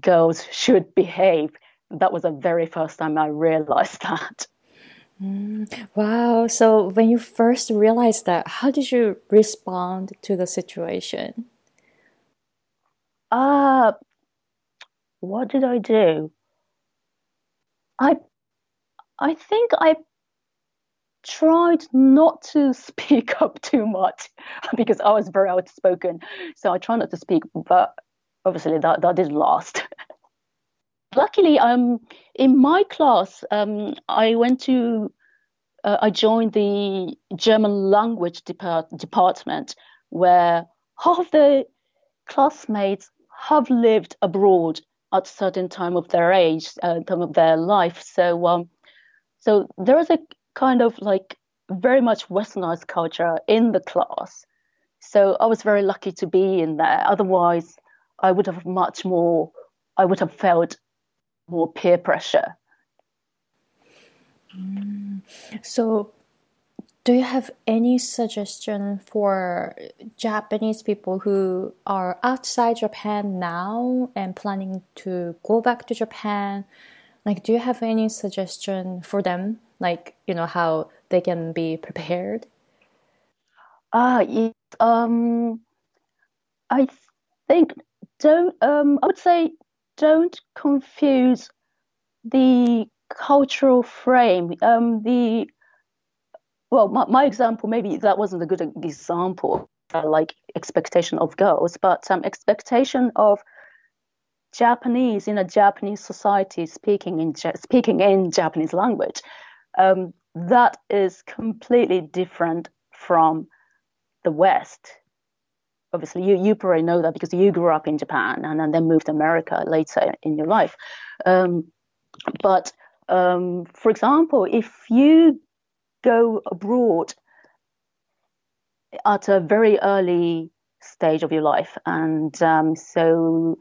girls should behave. That was the very first time I realized that. Mm, wow. So when you first realized that, how did you respond to the situation? Uh, what did I do? I I think I tried not to speak up too much because I was very outspoken. So I tried not to speak, but obviously that, that didn't last. Luckily, um, in my class, um, I went to, uh, I joined the German language depart- department where half the classmates have lived abroad at certain time of their age, uh, time of their life. So, um, so there is a kind of like very much westernized culture in the class. So I was very lucky to be in there. Otherwise, I would have much more. I would have felt more peer pressure. Mm. So do you have any suggestion for Japanese people who are outside Japan now and planning to go back to Japan? Like, do you have any suggestion for them? Like, you know, how they can be prepared? Ah. Um, I think don't. Um, I would say don't confuse the cultural frame. Um, the well, my, my example maybe that wasn't a good example. Uh, like expectation of girls, but um, expectation of Japanese in a Japanese society speaking in speaking in Japanese language. Um, that is completely different from the West. Obviously, you, you probably know that because you grew up in Japan and, and then moved to America later in your life. Um, but um, for example, if you go abroad at a very early stage of your life, and um, so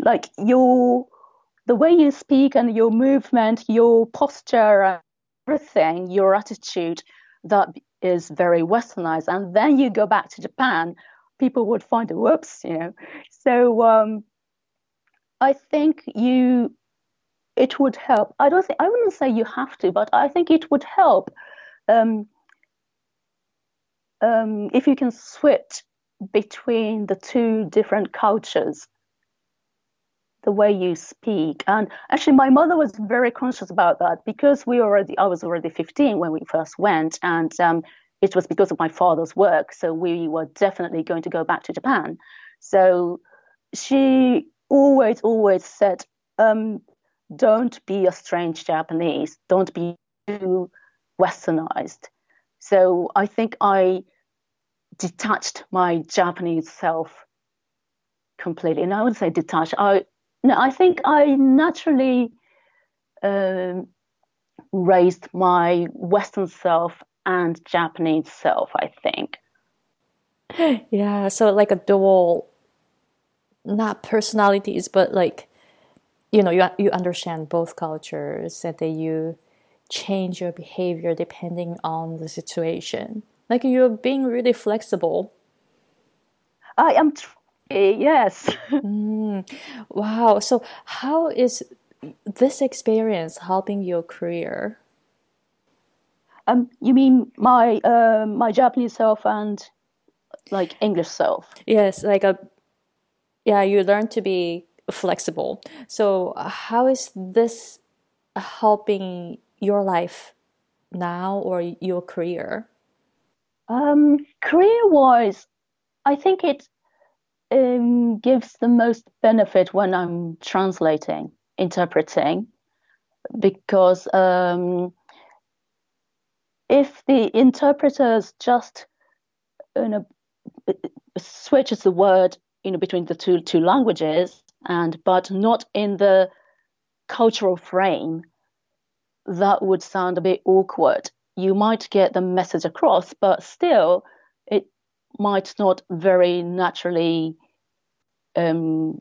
like your the way you speak and your movement, your posture, everything, your attitude, that is very westernized. And then you go back to Japan, people would find it whoops, you know. So um, I think you it would help. I don't think I wouldn't say you have to, but I think it would help um, um, if you can switch between the two different cultures the way you speak. And actually, my mother was very conscious about that because we already, I was already 15 when we first went, and um, it was because of my father's work. So we were definitely going to go back to Japan. So she always, always said, um, don't be a strange Japanese, don't be too westernized. So I think I detached my Japanese self completely. And I would say detached. I no, I think I naturally um, raised my Western self and Japanese self. I think. Yeah, so like a dual, not personalities, but like, you know, you you understand both cultures, and that you change your behavior depending on the situation. Like you're being really flexible. I am Yes. mm, wow. So, how is this experience helping your career? Um, you mean my uh, my Japanese self and like English self? Yes, like a yeah. You learn to be flexible. So, how is this helping your life now or your career? Um, career wise, I think it um, gives the most benefit when I'm translating, interpreting, because um, if the interpreters just you know switches the word you know between the two two languages and but not in the cultural frame that would sound a bit awkward. You might get the message across but still it might not very naturally um,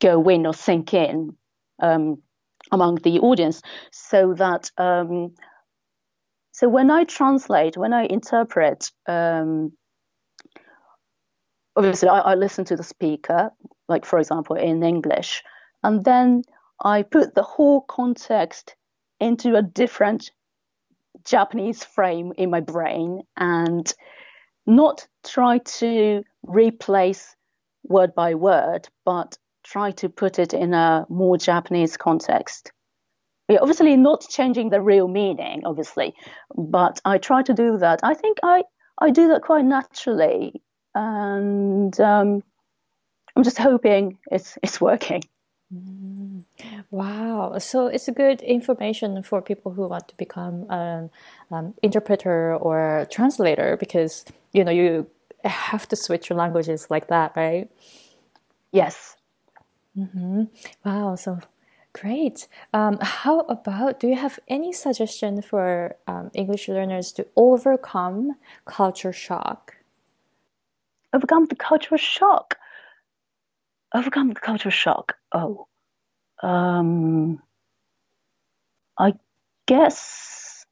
go in or sink in um, among the audience. So that um, so when I translate, when I interpret, um, obviously I, I, listen to the speaker, like for example in English, and then I put the whole context into a different Japanese frame in my brain and not try to replace word by word, but try to put it in a more Japanese context. Yeah, obviously, not changing the real meaning, obviously, but I try to do that. I think I, I do that quite naturally, and um, I'm just hoping it's it's working. Mm, wow! So it's a good information for people who want to become an um, interpreter or translator because you know you have to switch your languages like that, right? Yes. Mm-hmm. Wow. So great. Um, how about do you have any suggestion for um, English learners to overcome culture shock? Overcome the cultural shock. Overcome the cultural shock. Oh, um, I guess.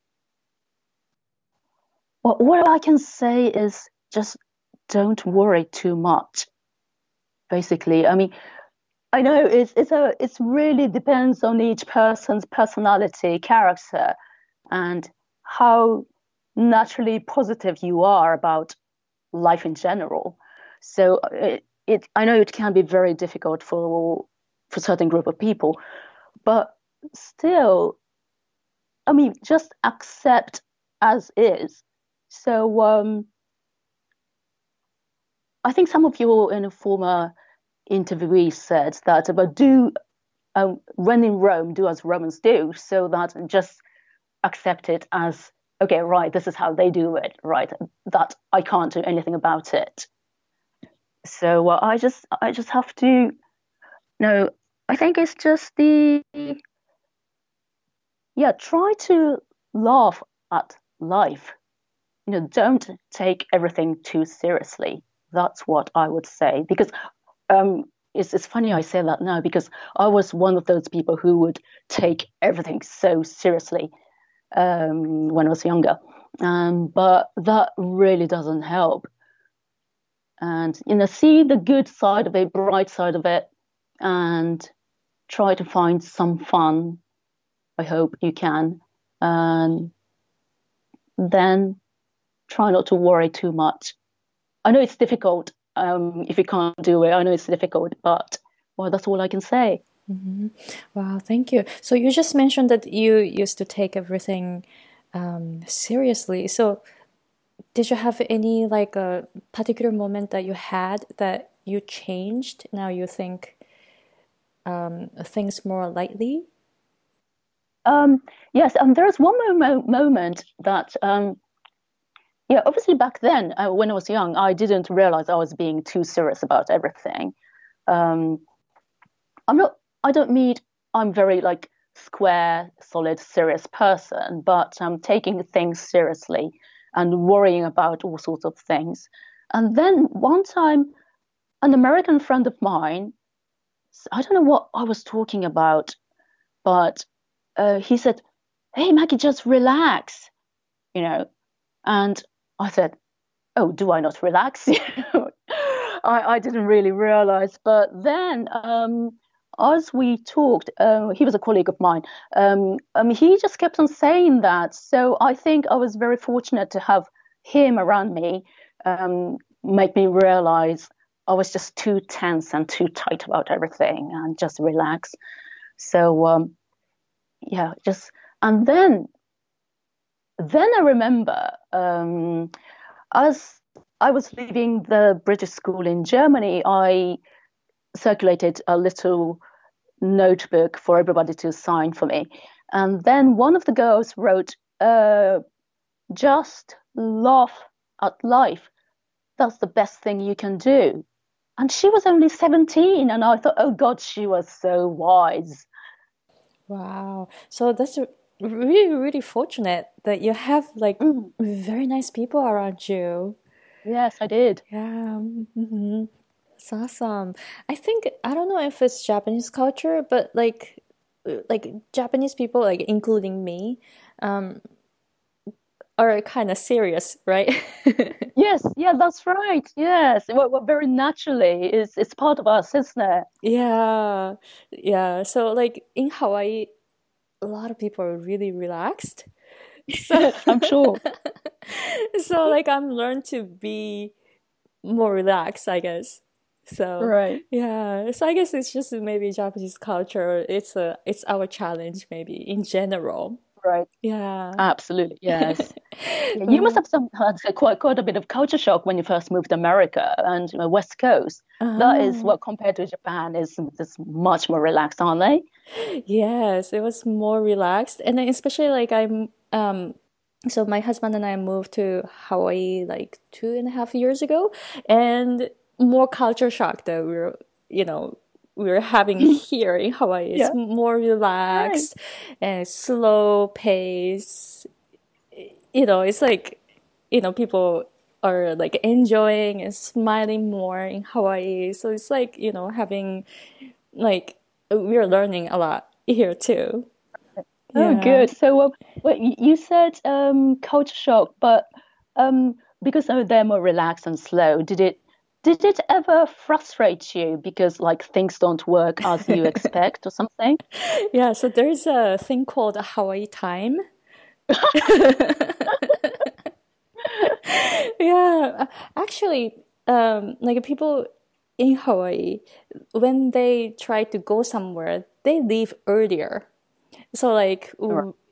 Well, what I can say is just don't worry too much. Basically, I mean, I know it's it's a it's really depends on each person's personality, character, and how naturally positive you are about life in general. So it, it I know it can be very difficult for for certain group of people, but still, I mean, just accept as is. So um, I think some of you in a former interviewee said that about do uh, when in Rome, do as Romans do, so that just accept it as okay, right, this is how they do it, right? That I can't do anything about it. So uh, I just I just have to no, I think it's just the yeah, try to laugh at life. You know, don't take everything too seriously. That's what I would say because um, it's, it's funny I say that now because I was one of those people who would take everything so seriously um, when I was younger. Um, but that really doesn't help. And you know, see the good side of it, bright side of it, and try to find some fun. I hope you can. And then try not to worry too much. I know it's difficult um, if you can't do it. I know it's difficult, but well, that's all I can say. Mm-hmm. Wow, thank you. So you just mentioned that you used to take everything um, seriously. So did you have any like a particular moment that you had that you changed? Now you think um, things more lightly. Um, yes, and um, there's one mo- moment that um, yeah, obviously back then uh, when I was young, I didn't realize I was being too serious about everything. Um, I'm not. I don't mean I'm very like square, solid, serious person, but I'm taking things seriously and worrying about all sorts of things. And then one time, an American friend of mine, I don't know what I was talking about, but uh, he said, "Hey, Maggie, just relax," you know, and I said, "Oh, do I not relax?" I, I didn't really realize, but then um, as we talked, uh, he was a colleague of mine. Um, um, he just kept on saying that. So I think I was very fortunate to have him around me, um, make me realize I was just too tense and too tight about everything and just relax. So um, yeah, just and then then I remember um, as I was leaving the British school in Germany, I circulated a little notebook for everybody to sign for me. And then one of the girls wrote, uh, just laugh at life. That's the best thing you can do. And she was only 17. And I thought, oh God, she was so wise. Wow. So that's really, really fortunate that you have like mm. very nice people around you. Yes, I did. Yeah. Mm-hmm. It's awesome. I think I don't know if it's Japanese culture, but like like Japanese people, like including me, um, are kind of serious, right? yes, yeah, that's right. Yes, well, well, very naturally, it's it's part of us, isn't it? Yeah, yeah. So like in Hawaii, a lot of people are really relaxed. So I'm sure. so like I'm learned to be more relaxed, I guess. So right, yeah. So I guess it's just maybe Japanese culture. It's a it's our challenge maybe in general. Right. Yeah. Absolutely. Yes. yeah, you must have some had quite quite a bit of culture shock when you first moved to America and you know, West Coast. Uh-huh. That is uh-huh. what compared to Japan is is much more relaxed, aren't they? Yes, it was more relaxed, and then especially like I'm um so my husband and I moved to Hawaii like two and a half years ago, and more culture shock that we're you know we're having here in Hawaii. It's yeah. more relaxed and slow pace. You know, it's like you know people are like enjoying and smiling more in Hawaii. So it's like you know having like we're learning a lot here too. Oh, yeah. good. So, uh, well, you said um, culture shock, but um, because they're more relaxed and slow, did it did it ever frustrate you because like things don't work as you expect or something? Yeah, so there's a thing called Hawaii time. yeah, actually, um, like people in Hawaii, when they try to go somewhere, they leave earlier. So like,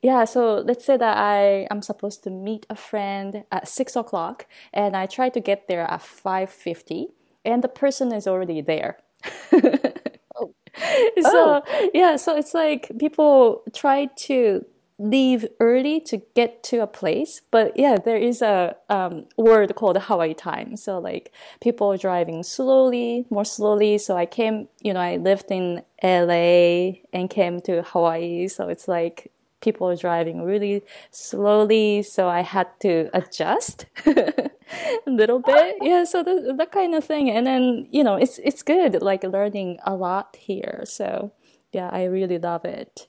yeah. So let's say that I am supposed to meet a friend at six o'clock, and I try to get there at five fifty, and the person is already there. oh. So oh. yeah, so it's like people try to leave early to get to a place. But yeah, there is a um, word called Hawaii time. So like people are driving slowly, more slowly. So I came, you know, I lived in LA and came to Hawaii. So it's like people are driving really slowly. So I had to adjust a little bit. Yeah. So the, that kind of thing. And then, you know, it's, it's good, like learning a lot here. So yeah, I really love it.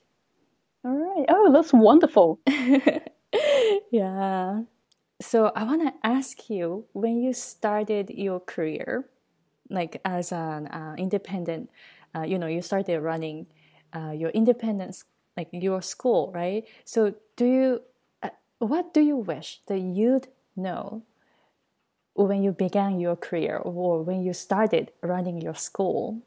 All right. Oh, that's wonderful. yeah. So I want to ask you when you started your career, like as an uh, independent, uh, you know, you started running uh, your independence, like your school, right? So do you, uh, what do you wish that you'd know when you began your career or when you started running your school?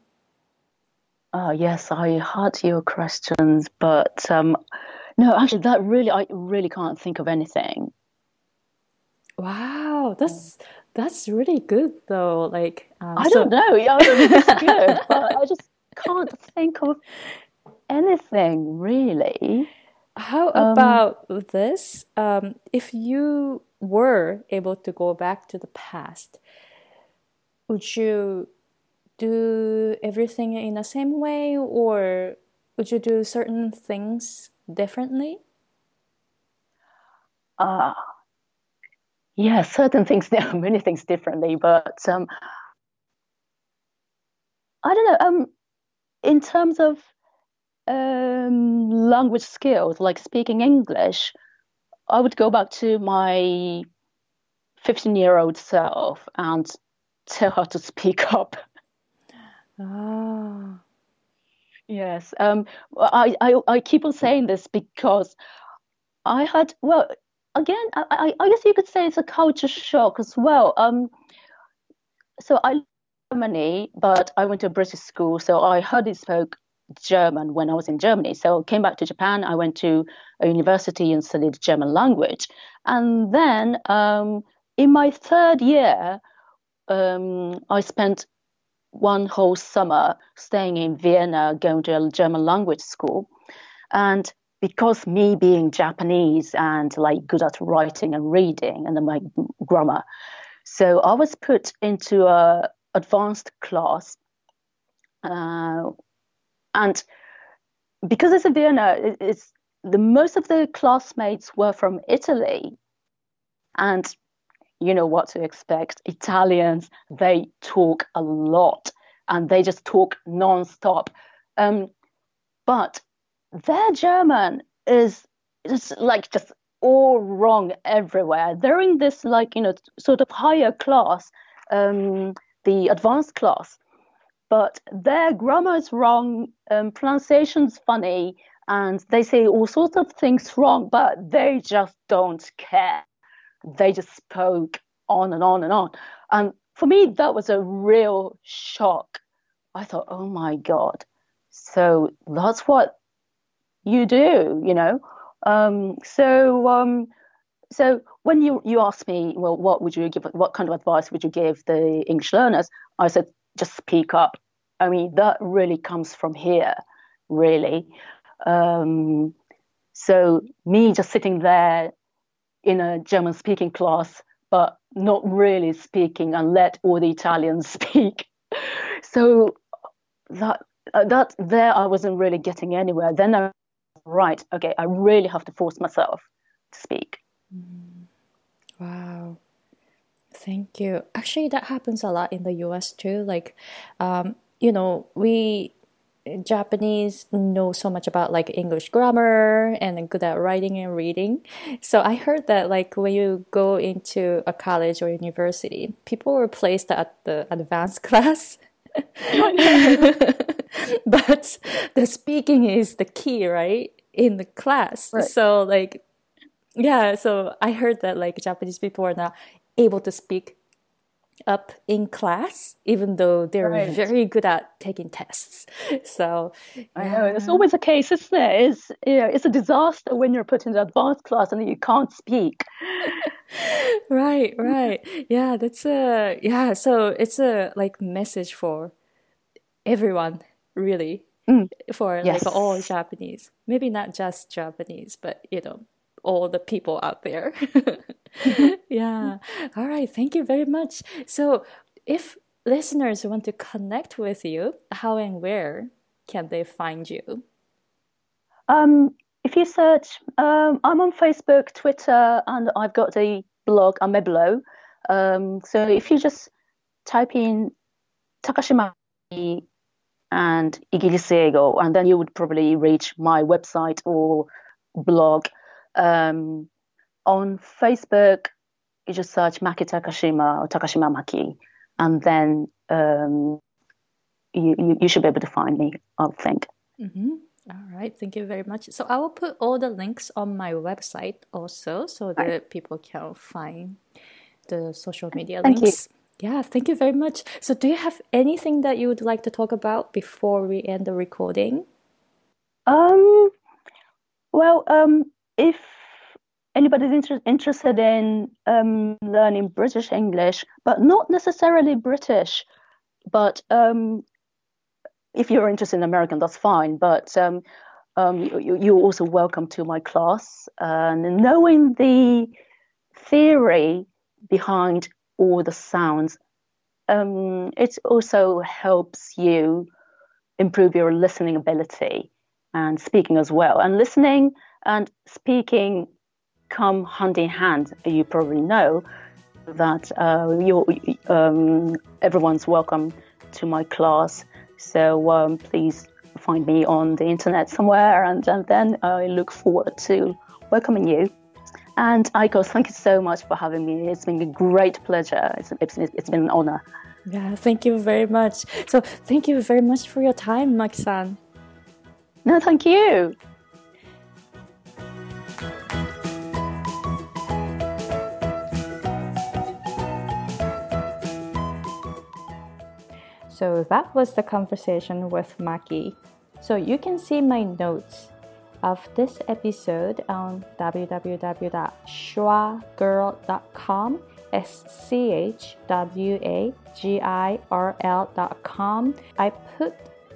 Oh, yes, I heard your questions, but um, no, actually, that really, I really can't think of anything. Wow, that's that's really good though. Like, um, I so... don't know, yeah, it's good, but I just can't think of anything really. How um, about this? Um, if you were able to go back to the past, would you do everything in the same way or would you do certain things differently? Uh, yeah, certain things, there are many things differently, but um, I don't know. Um, in terms of um, language skills, like speaking English, I would go back to my 15 year old self and tell her to speak up Ah. Yes. Um, I, I, I keep on saying this because I had, well, again, I, I guess you could say it's a culture shock as well. Um, so I Germany, but I went to a British school, so I hardly spoke German when I was in Germany. So I came back to Japan. I went to a university and studied German language, and then um, in my third year, um, I spent one whole summer staying in Vienna, going to a German language school. And because me being Japanese and like good at writing and reading and my grammar, so I was put into a advanced class. Uh, and because it's in Vienna, it's the most of the classmates were from Italy. And you know what to expect. Italians, they talk a lot and they just talk nonstop. Um, but their German is just like just all wrong everywhere. They're in this like you know sort of higher class, um, the advanced class, but their grammar is wrong, um, pronunciation's funny, and they say all sorts of things wrong, but they just don't care they just spoke on and on and on. And for me, that was a real shock. I thought, oh my God. So that's what you do, you know? Um, so, um, so when you, you asked me, well, what would you give, what kind of advice would you give the English learners? I said, just speak up. I mean, that really comes from here, really. Um, so me just sitting there in a German speaking class, but not really speaking and let all the Italians speak. So that uh, that there I wasn't really getting anywhere. Then I right, okay, I really have to force myself to speak. Mm. Wow. Thank you. Actually, that happens a lot in the US too. Like, um, you know, we Japanese know so much about like English grammar and good at writing and reading. So I heard that like when you go into a college or university, people were placed at the advanced class. but the speaking is the key, right? In the class. Right. So like yeah, so I heard that like Japanese people are not able to speak up in class, even though they're Right. very good at taking tests. So I know it's always the case, isn't it? It's you know, it's a disaster when you're put into advanced class and you can't speak. right, right. Yeah, that's a yeah. So it's a like message for everyone, really, Mm. for Yes. like all Japanese. Maybe not just Japanese, but you know, all the people out there. yeah. All right. Thank you very much. So, if listeners want to connect with you, how and where can they find you? Um, if you search, um, I'm on Facebook, Twitter, and I've got a blog, Ameblo. Um, so if you just type in Takashima and Igiriseigo, and then you would probably reach my website or blog. Um, on Facebook, you just search Maki Takashima or Takashima Maki, and then um, you, you, you should be able to find me, I think. Mm-hmm. All right, thank you very much. So I will put all the links on my website also, so that Right. people can find the social media Thank you. links. Yeah, thank you very much. So, do you have anything that you would like to talk about before we end the recording? Um, well, um, if anybody's inter- interested in um, learning British English, but not necessarily British, but um, if you're interested in American, that's fine. But um, um, you, you're also welcome to my class. And knowing the theory behind all the sounds, um, it also helps you improve your listening ability and speaking as well. And listening and speaking come hand in hand. You probably know that uh, you're, um, everyone's welcome to my class. So um, please find me on the internet somewhere, and, and then I look forward to welcoming you. And Aiko, thank you so much for having me. It's been a great pleasure. It's, it's, it's been an honor. Yeah, thank you very much. So, thank you very much for your time, Maki-san. No, thank you. So that was the conversation with Maki. So you can see my notes of this episode on www.schwagirl.com s c h w a g i r l.com. I put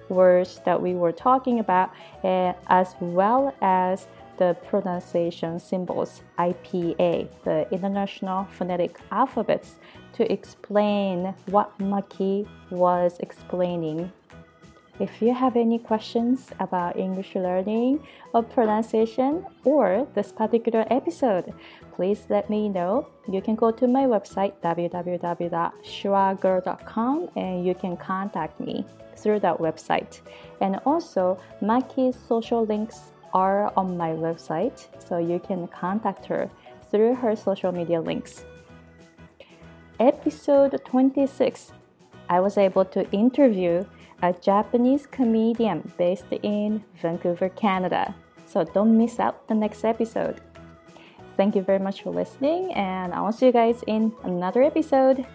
words that we were talking about uh, as well as the pronunciation symbols IPA, the International Phonetic Alphabets, to explain what Maki was explaining. If you have any questions about English learning or pronunciation or this particular episode, please let me know. You can go to my website www.schwagirl.com and you can contact me through that website. And also, Maki's social links are on my website, so you can contact her through her social media links. Episode 26, I was able to interview a Japanese comedian based in Vancouver, Canada. So don't miss out the next episode. Thank you very much for listening, and I'll see you guys in another episode.